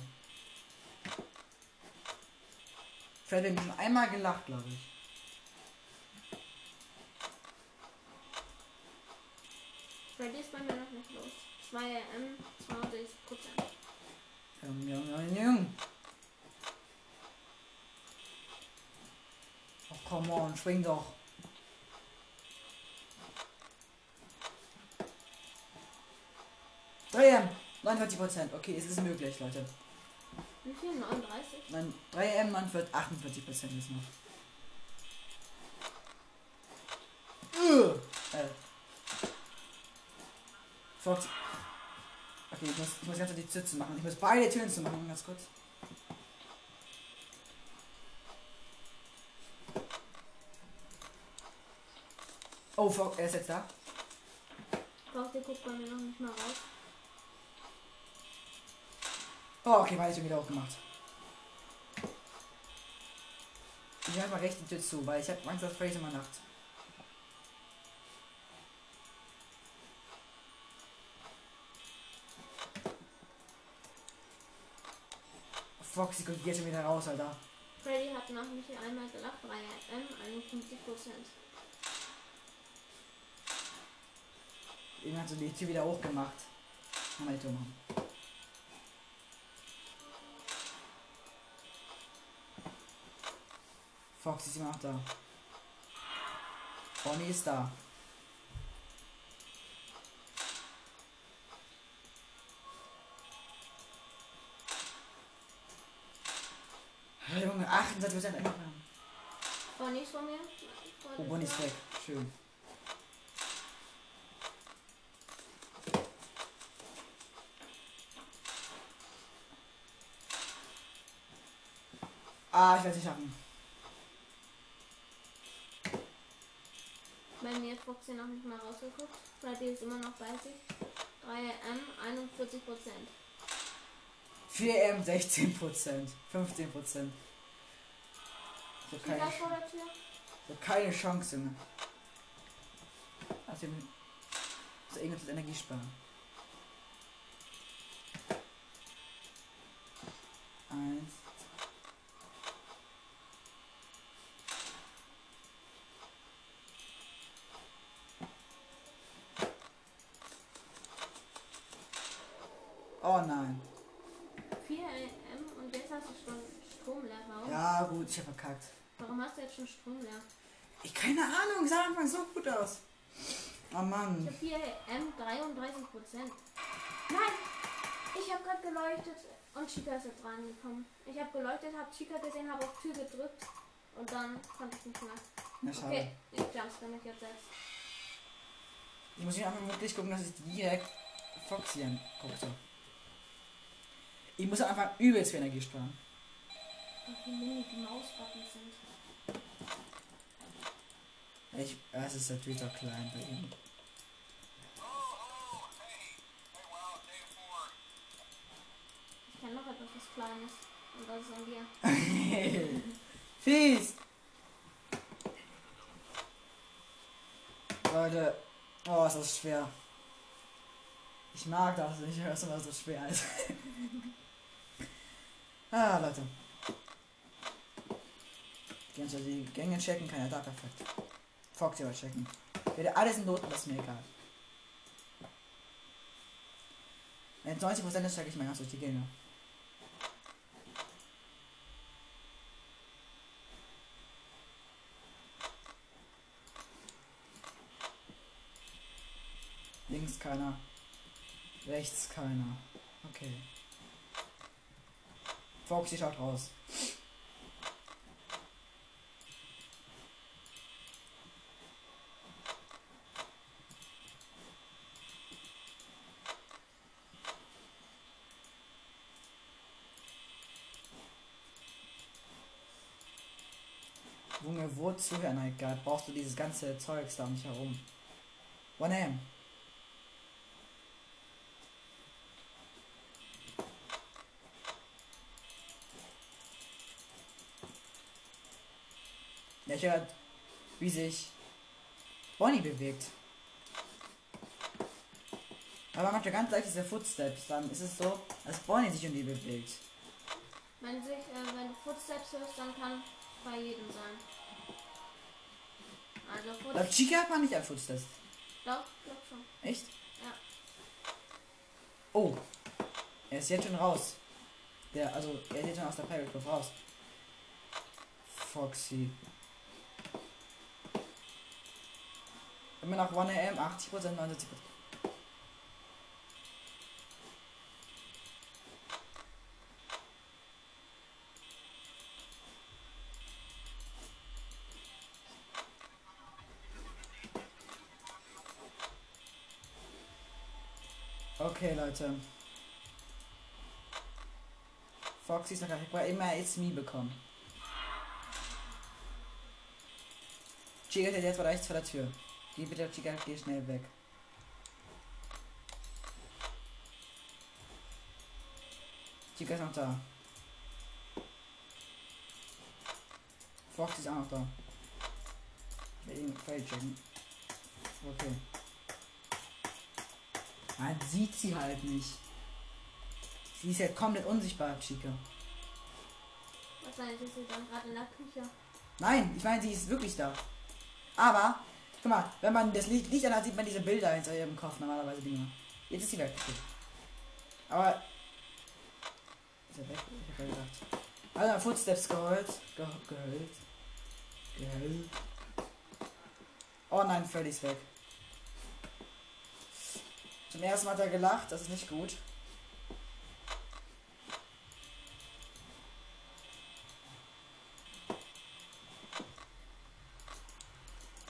Fred hat schon einmal gelacht, glaube ich. Freddy ist bei mir noch nicht los. 2 AM 62 Prozent. Jung, jung, jung, jung. Oh, come on, schwing doch. Drei 49 Prozent. Okay, es ist möglich, Leute. Wie viel? 39? Nein, 3M, 49, 48 Prozent ist noch. Äh. Fox. Okay, ich muss, ich muss ganz die Tür zu machen. Ich muss beide Türen zu machen, ganz kurz. Oh, Fox, er ist jetzt da. Foxy guckt bei mir noch nicht mal raus. Oh, okay, weil ich wieder aufgemacht. Ich halte mal recht die Tür zu, weil ich habe Angst, dass Fraser mal nacht. Foxy kommt jetzt schon wieder raus, Alter. Freddy hat nach mich einmal gelacht. 3 AM 51 Prozent. Eben hat so die Tür wieder hochgemacht. Kann man die Tür machen. Foxy ist immer noch da. Bonnie ist da. Hey, Junge, 28% immer noch. Bonnie ist von mir. Oh, Bonnie ist weg. Schön. Ah, ich werde es schaffen. Bei mir hat Foxy noch nicht mal rausgeguckt. Freddy ist immer noch bei sich. 3 AM 41 Prozent. 4M 16%. 15%. So keine, so keine Chance, Junge. Also, so irgendwas Energie sparen. Eins. Oh nein. 4 M und jetzt hast du schon Strom leer. Warum? Ja, gut, ich hab verkackt. Warum hast du jetzt schon Strom leer? Ich keine Ahnung, sah Anfang so gut aus. Oh Ich Mann. habe 4 AM 33 Prozent. Nein! Ich habe gerade geleuchtet und Chica ist jetzt reingekommen. Ich habe geleuchtet, habe Chica gesehen, habe auf Tür gedrückt und dann konnte ich nicht mehr. Na schade. Okay, ich jumpscare mich jetzt selbst. Ich muss mich einfach wirklich gucken, dass ich direkt Foxy angucke. Ich muss Anfang übelst viel Energie sparen. Ach, wie mini die Mausbuttons sind. Ich, es ist natürlich auch klein bei ihm. Ich kenne noch etwas was Kleines. Und das ist an dir. <laughs> Fies! Leute, oh, ist das schwer. Ich mag das nicht, <laughs> wenn es immer so schwer ist. <laughs> ah, Leute. Gehen Sie die Gänge checken, kann ja da perfekt. Foxy aber checken. Werde alles in Noten, das ist mir egal. Wenn es 90% ist, check ich mal ganz durch die Gänge. Links keiner. Rechts keiner. Okay. Foxy schaut raus. Junge, wozu, Herr Neidgard, brauchst du dieses ganze Zeugs da um dich herum? One AM. Ich hört, wie sich Bonnie bewegt. Aber man macht ja ganz leicht diese Footsteps, dann ist es so, als Bonnie sich um die bewegt. Wenn, sich, äh, wenn du Footsteps hörst, dann kann bei jedem sein. Also Laut Footsteps. Chica hat man nicht an Footsteps. Doch, glaub schon. Echt? Ja. Oh. Er ist jetzt schon raus. Der, also, er ist jetzt schon aus der Pirate Club raus. Foxy. Immer noch 1 AM, 80%, 79%. Leute. Foxy ist noch brauche immer It's Me bekommen. Chica ist jetzt rechts vor der Tür. Geh bitte, Chica, geh schnell weg. Chica ist noch da. Foxy ist auch noch da. Ich will ihn checken. Okay. Man sieht sie halt nicht. Sie ist ja komplett unsichtbar, Chica. Wahrscheinlich ist sie dann gerade in der Küche. Nein, ich meine, sie ist wirklich da. Aber, guck mal, wenn man das Licht, Licht anhat, sieht man diese Bilder hinter ihrem Kopf normalerweise Dinge. Jetzt ist sie weg. Okay. Aber. Ist er weg? Ich hab ja gedacht. Also, Footsteps geholt. Ge geholt. Geholt. Oh nein, Freddy ist weg. Zum ersten Mal hat er gelacht, das ist nicht gut.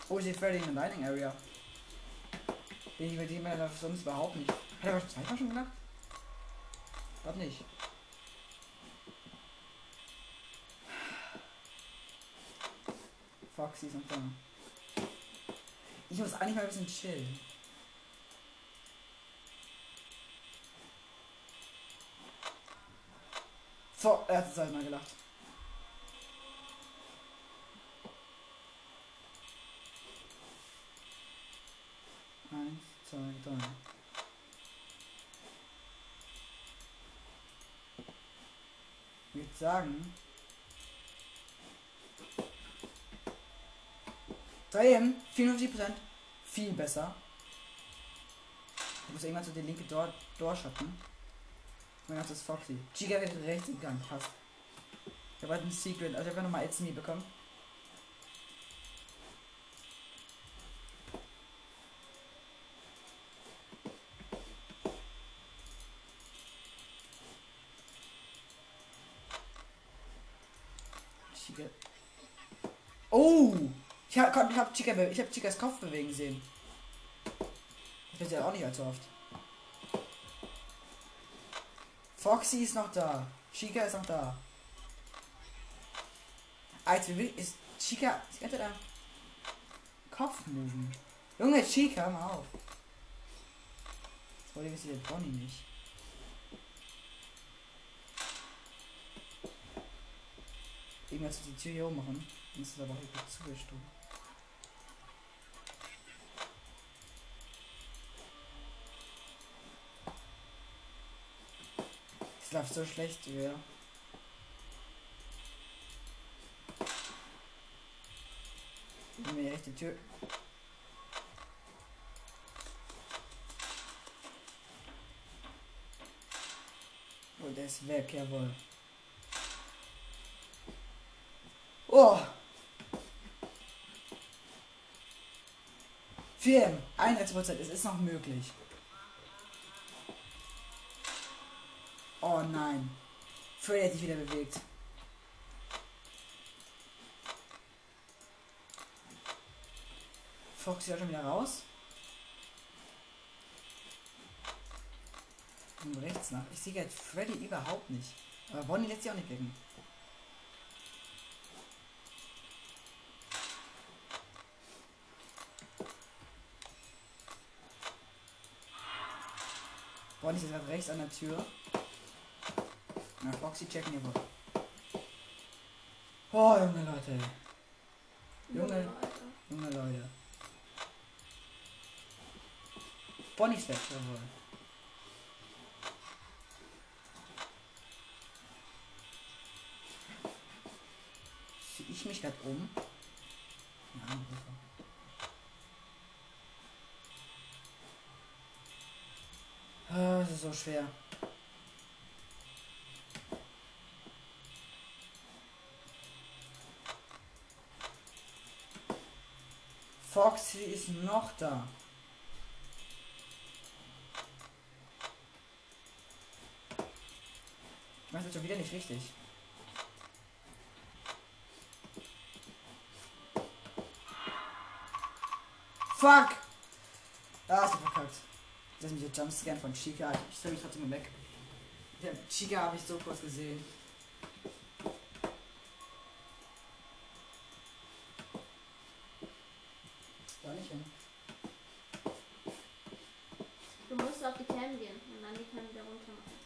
Oh, ich sehe Freddy in der Dining Area. Den ich mit dem er sonst überhaupt nicht. Hat er was zweimal schon gelacht? Glaub nicht. Foxy ist noch da. Ich muss eigentlich mal ein bisschen chillen. So, er hat es halt mal gelacht. Eins, zwei, drei. Ich würde sagen. Drei M, 54%. Viel besser. Ich muss irgendwann so die linke Door, Door schatten. Mein Gott, ist Foxy. Chica wird rechts im Gang, passt. Ich habe halt ein Secret, also ich habe nochmal It's Me bekommen. Chica. Oh! Ich habe ich hab Chica, ich hab Chicas Kopf bewegen sehen. Das wird ja auch nicht allzu oft. Foxy ist noch da. Chica ist noch da. Als ist Chica. Sie könnte da. Kopf moven. Junge Chica, mal auf. Das wollte ich der Bonnie nicht. Irgendwas die Tür hier oben machen. Dann ist es aber hier gut läuft so schlecht. Nehmen wir die Tür. Oh, der ist weg, jawohl. Oh! 4 Einheitsprozent, es ist noch möglich. Oh nein. Freddy hat sich wieder bewegt. Foxy ist schon wieder raus. Und rechts nach. Ich sehe jetzt Freddy überhaupt nicht. Aber Bonnie lässt sich auch nicht blicken. Bonnie ist gerade rechts an der Tür. Na, Foxy checken hier wohl. Oh, Junge Leute. Junge. Leute. Junge Leute. Bonnie ist weg, jawohl. Zieh ich mich gerade um? Ja, Anrufer. Ah, Das ist so schwer. Foxy ist noch da. Weiß jetzt schon wieder nicht richtig. Fuck! Da hast du verkackt. Das ist mich der Jumpscan von Chica. Ich stelle mich trotzdem weg. Ja, Chica habe ich so kurz gesehen. Da nicht hin. Du musst auf die Cam gehen und dann die Cam wieder runter machen.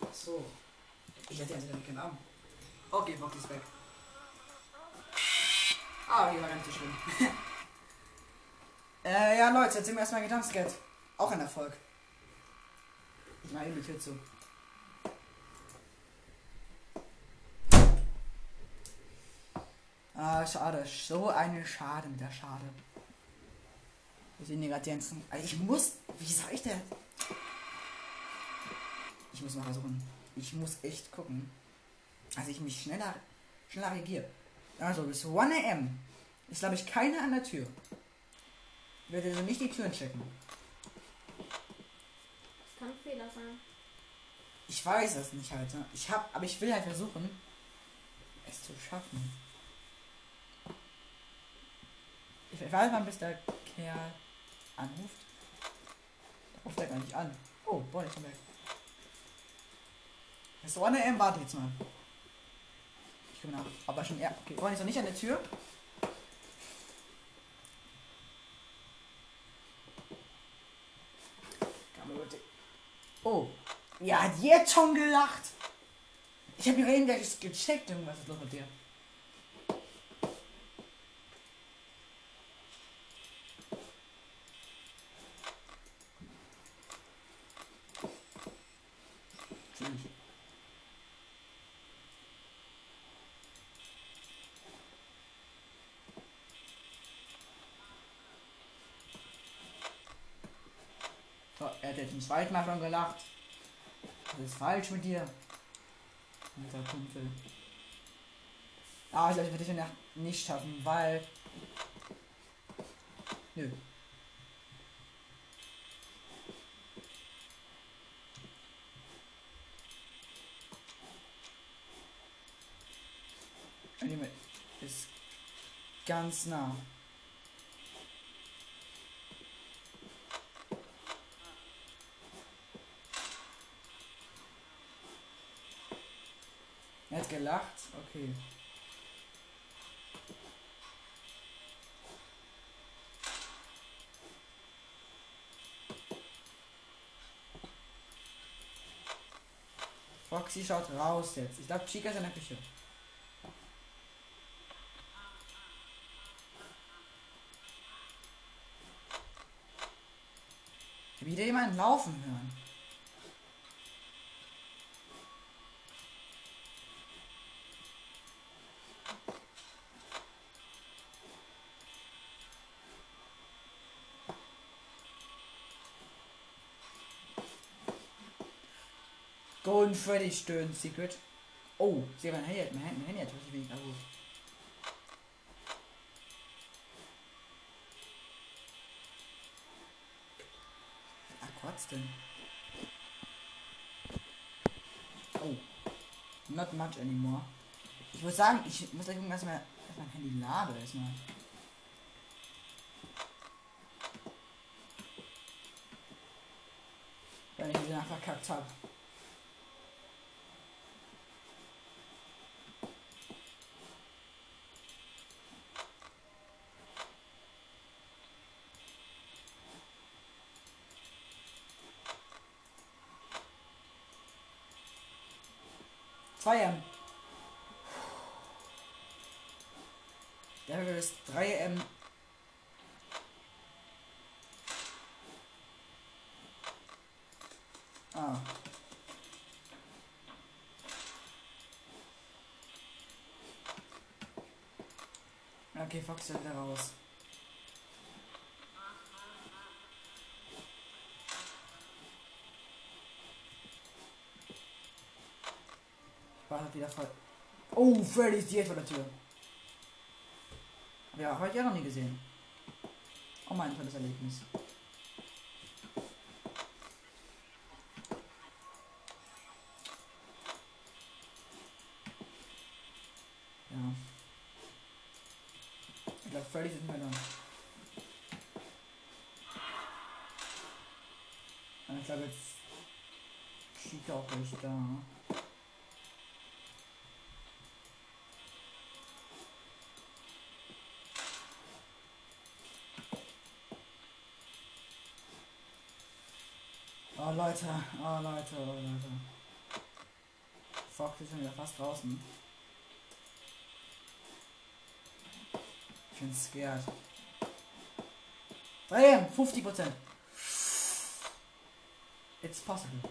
Ach so. Ich hätte also damit keinen Arm. Okay, Box ist weg. Ah, die war ganz so schlimm. äh, ja, Leute, jetzt sind wir erstmal gedumpscat. Auch ein Erfolg. Ich mache eben die Tür zu. Ah, schade. So eine Schade mit der Schade. Gerade die ganzen. Also ich muss. Wie soll ich denn? Ich muss mal versuchen. Ich muss echt gucken. Also ich mich schneller, schneller reagiere. Also bis 1 am ist glaube ich keiner an der Tür. Ich werde also nicht die Türen checken. Das kann ein Fehler sein. Ich weiß es nicht halt. ne? Ich hab, aber ich will halt versuchen, es zu schaffen. Ich warte mal, bis der Kerl anruft. Der ruft er gar nicht an. Oh, boah, ich komm weg. Bis 1 am warte jetzt mal. Ich komme nach. Aber schon, ja, okay. Bonnie ist noch nicht an der Tür. Kann man bitte- Oh, ja, hat jetzt schon gelacht. Ich habe eben gleich gecheckt, irgendwas ist los mit dir. Er hat jetzt ein zweites Mal schon gelacht. Was ist falsch mit dir? Alter Kumpel. Ah, ich glaube, ich werde ich nicht schaffen, weil. Nö. Anyway, ist ganz nah. Er hat gelacht. Okay. Foxy schaut raus jetzt. Ich glaube, Chica ist in der Küche. Wieder jemanden laufen hören. Golden Freddy stöhnt Secret. Oh, sie haben ein Handy, mein Handy, mein Handy hat richtig wenig Akku. Quatsch denn? Oh. Not much anymore. Ich muss sagen, ich muss gleich gucken, dass mein, dass mein Handy lade erstmal. Wenn ich wieder verkackt habe. M. Der ist 3 M. Ah. Okay, Fox wieder raus. Wieder voll. Oh, Freddy ist direkt vor der Tür. Ja heute ja noch nie gesehen. Oh mein tolles Erlebnis. Ja. Ich glaube, Freddy ist nicht da. Ich glaube, jetzt Chica auch nicht da. Oh Leute, oh Leute, oh Leute. Fuck, wir sind wieder fast draußen. Ich bin scared. Damn, 50 Prozent. It's possible.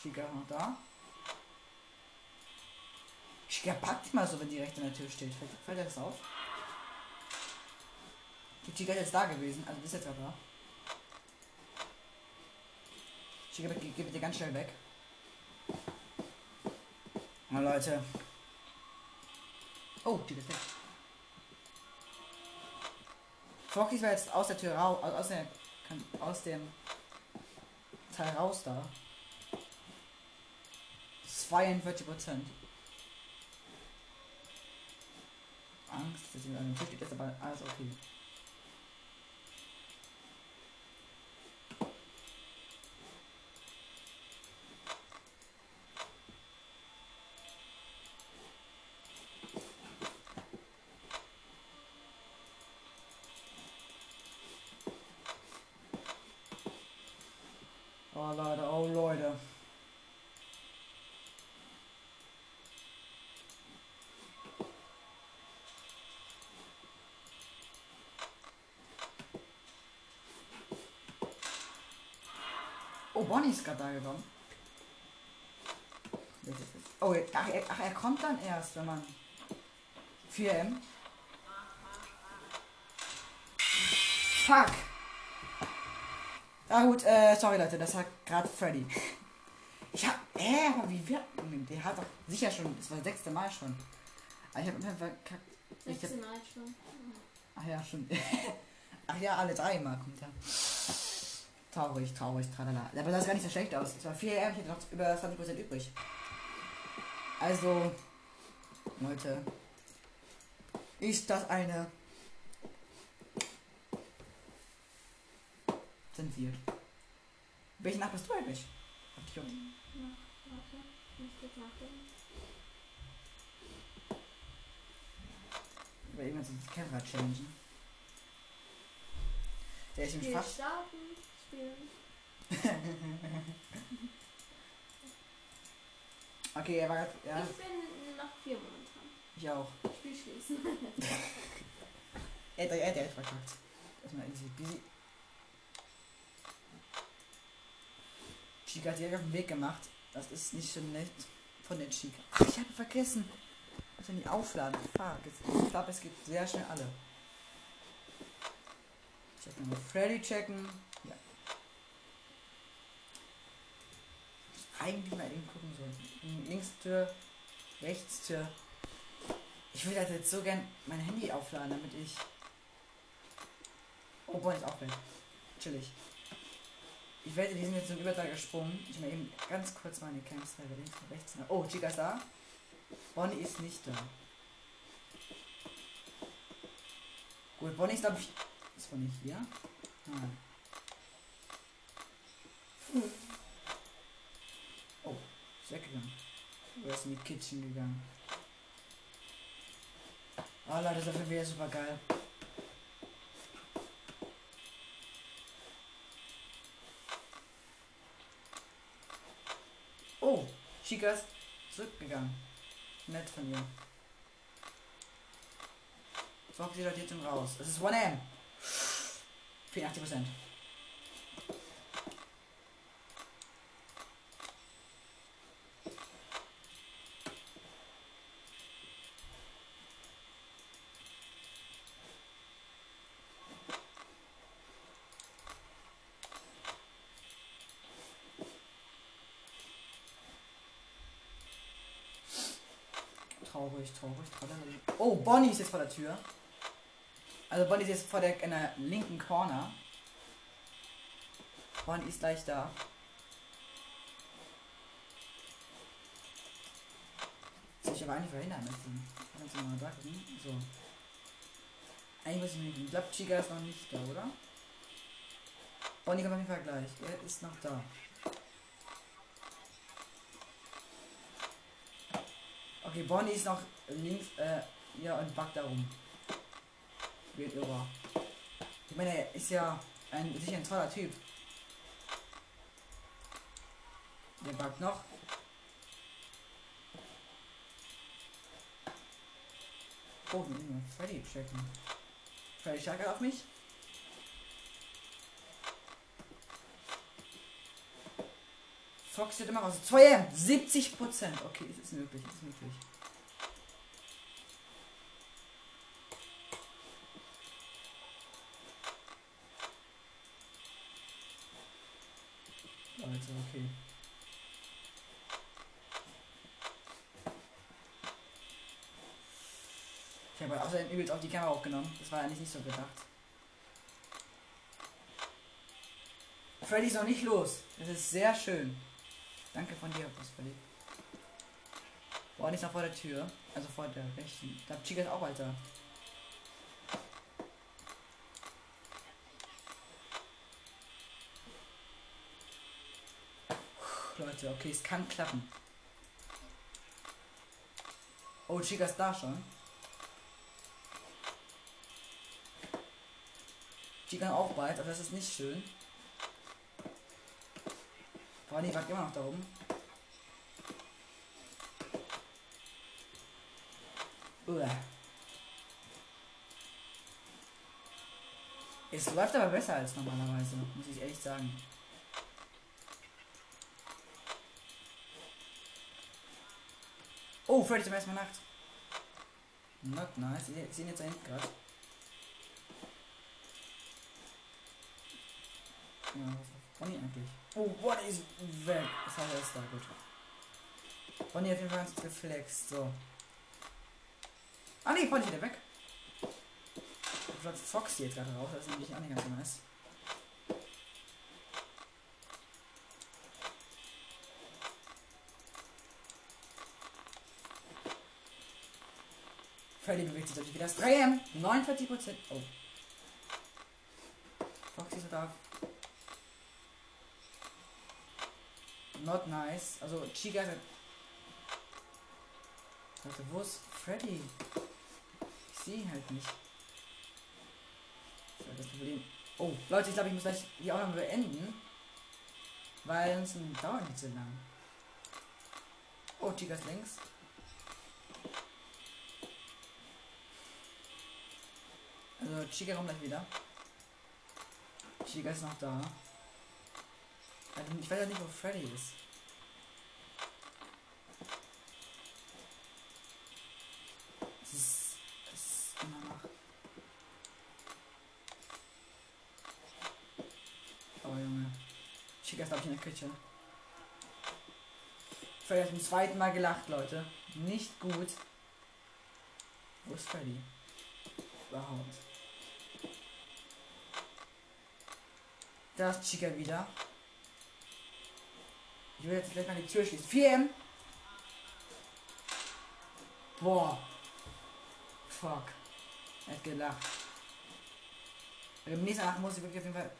Chica noch da. Chica packt mal so, wenn die recht an der Tür steht. Fällt, fällt das auf? Chica ist jetzt da gewesen, also ist jetzt gerade da. Chica, geh, bitte ganz schnell weg. Oh Leute. Oh, die ist weg. Foxy war jetzt aus der Tür raus, aus, der, aus dem Teil raus da. 42 Prozent. Angst, dass sie an dem Tisch steht, ist aber alles okay. Oh Leute, oh Leute. Oh, Bonnie ist gerade da gekommen. Oh, ach er, ach, er kommt dann erst, wenn man 4M. Fuck. Ah gut, äh, sorry Leute, das hat gerade Freddy. Ich hab. Äh, aber wie wir. Der hat doch sicher schon. Das war das sechste Mal schon. Aber ich hab immer verkackt. 16 Mal schon. ach ja, schon. <laughs> ach ja, alle drei Mal kommt er. Traurig, traurig, tralala. Aber das sah gar nicht so schlecht aus. Es war viel eher, ich hätte noch über 20% übrig. Also, Leute. Ist das eine. Zensiert. Welche Nacht bist du eigentlich? Hab ich auch- Na, warte. Ich muss kurz nachdenken. Über irgendwas die Kamera changen. Der ist im fast. starten. Spielen. <laughs> Okay, er war ja, Ich bin nach vier momentan. ich auch. Spiel schließen. <laughs> Er hat er direkt verkackt. Erstmal easy busy. Chica hat direkt auf den Weg gemacht. Das ist nicht so nett von den Chica. Ach, ich habe vergessen. Das sind die Aufladen. Fuck. Ich glaube, es geht sehr schnell alle. Checken wir Freddy checken. Ja. Eigentlich mal eben gucken sollen. Links Tür, rechts Tür. Ich würde halt jetzt so gern mein Handy aufladen, damit ich. Oh, Bonn ist auch weg. Chillig. Ich wette, die sind jetzt im Übertrag gesprungen. Ich mal eben ganz kurz meine Camps links und rechts. Oh, Chica ist da. Bonnie ist nicht da. Gut, Bonnie ist glaube ich. Ist Bonnie hier? Nein. Oh, ist weggegangen. Oder ist in die Kitchen gegangen. Oh Leute, das wäre super geil. Oh, Chica ist zurückgegangen. Nett von ihr. Hockt sie dort jetzt schon raus. Es ist 1M. 84%. Traurig, traurig. Oh, Bonnie ist jetzt vor der Tür. Also Bonnie ist jetzt vor der in der linken Corner. Bonnie ist gleich da. Soll ich aber eigentlich verhindern müssen. So. Eigentlich muss ich mir Ich glaube, Chica ist noch nicht da, oder? Bonnie kommt auf jeden Fall gleich. Er ist noch da. Okay, Bonnie ist noch links, äh, ja, und backt da rum. Wird irre. Ich meine, er ist ja ein sicher ein toller Typ. Der backt noch. Oh, Freddy checken. Freddy stark auf mich. Fox wird immer raus. 2M, 70 Prozent. Okay, es ist möglich, es ist möglich. Leute, okay. Ich habe außerdem übelst auf die Kamera aufgenommen. Das war eigentlich nicht so gedacht. Freddy ist noch nicht los. Das ist sehr schön. Danke von dir, was Freddy. Boah, nicht noch vor der Tür. Also vor der rechten. Da Chica ist auch weiter. Leute, okay, es kann klappen. Oh, Chica ist da schon. Chica auch bald, aber das ist nicht schön. Boah, die war immer noch da oben. Uah. Es läuft aber besser als normalerweise, muss ich ehrlich sagen. Oh, Freddy zum ersten Mal Nacht. Not nice. Sie sehen jetzt hinten gerade. Ja, Bonnie eigentlich. Oh, Bonnie ist weg. Das heißt, er ist da, gut. Bonnie hat jeden Fall ganz geflext, so. Ah nee, Bonnie ist wieder weg. Platz Foxy jetzt gerade raus, das ist nämlich auch nicht ganz nice. Freddy bewegt sich natürlich wieder. Das 3M. 49%. Oh. Foxy ist da. Not nice. Also Chica ist. Warte, wo ist Freddy? Ich sehe ihn halt nicht. Das ist das Problem. Oh, Leute, ich glaube, ich muss gleich die Aufnahme beenden. Weil sonst dauert nicht so lang. Oh, Chica ist links. Also Chica kommt gleich wieder. Chica ist noch da. Ich weiß ja nicht, wo Freddy ist. Es ist, es ist immer noch. Oh Junge. Chica ist glaube ich in der Küche. Freddy hat zum zweiten Mal gelacht, Leute. Nicht gut. Wo ist Freddy? Überhaupt. Da ist Chica wieder. Ich will jetzt gleich mal die Tür schließen. 4M. Boah. Fuck. Er hat gelacht. Beim nächsten Mal muss ich wirklich auf jeden Fall.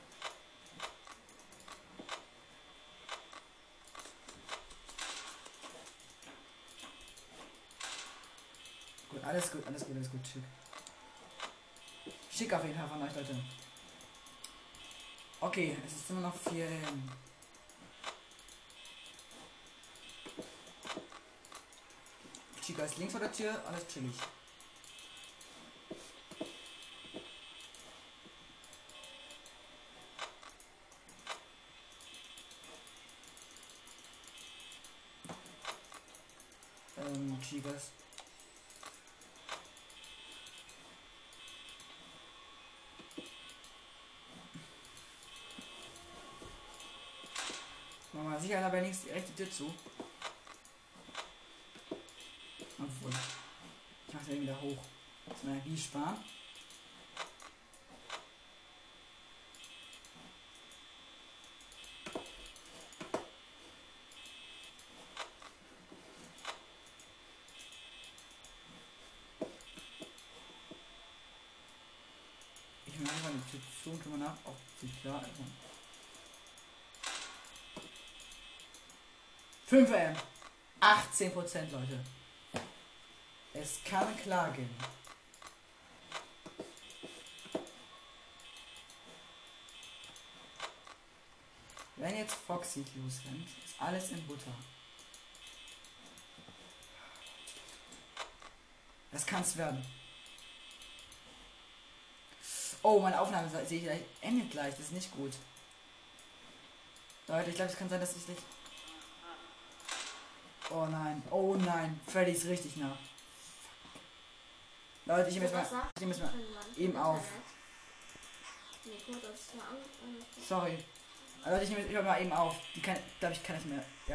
Gut, alles gut, alles gut, alles gut, schick. Schick auf jeden Fall von euch, Leute. Okay, es ist immer noch 4 AM. Chica ist links vor der Tür, alles chillig. Ähm. Machen wir sicher aber links die Tür zu. Obwohl. Den wieder hoch. Das Energie sparen. Ich mache einfach die zu und mal nach, ob sie klar ist. 5 M. 18 Prozent, Leute. Es kann klar gehen. Wenn jetzt Foxy losrennt, ist alles in Butter. Das kann's werden. Oh, meine Aufnahme sehe ich gleich, endet gleich. Das ist nicht gut. Leute, ich glaube, es kann sein, dass ich nicht. Oh nein, oh nein, Freddy ist richtig nah. Leute, ich nehme jetzt mal, ich nehme jetzt mal eben auf. Sorry. Leute, ich nehme jetzt mal eben auf. Die kann, glaube ich, kann ich mehr. Ja.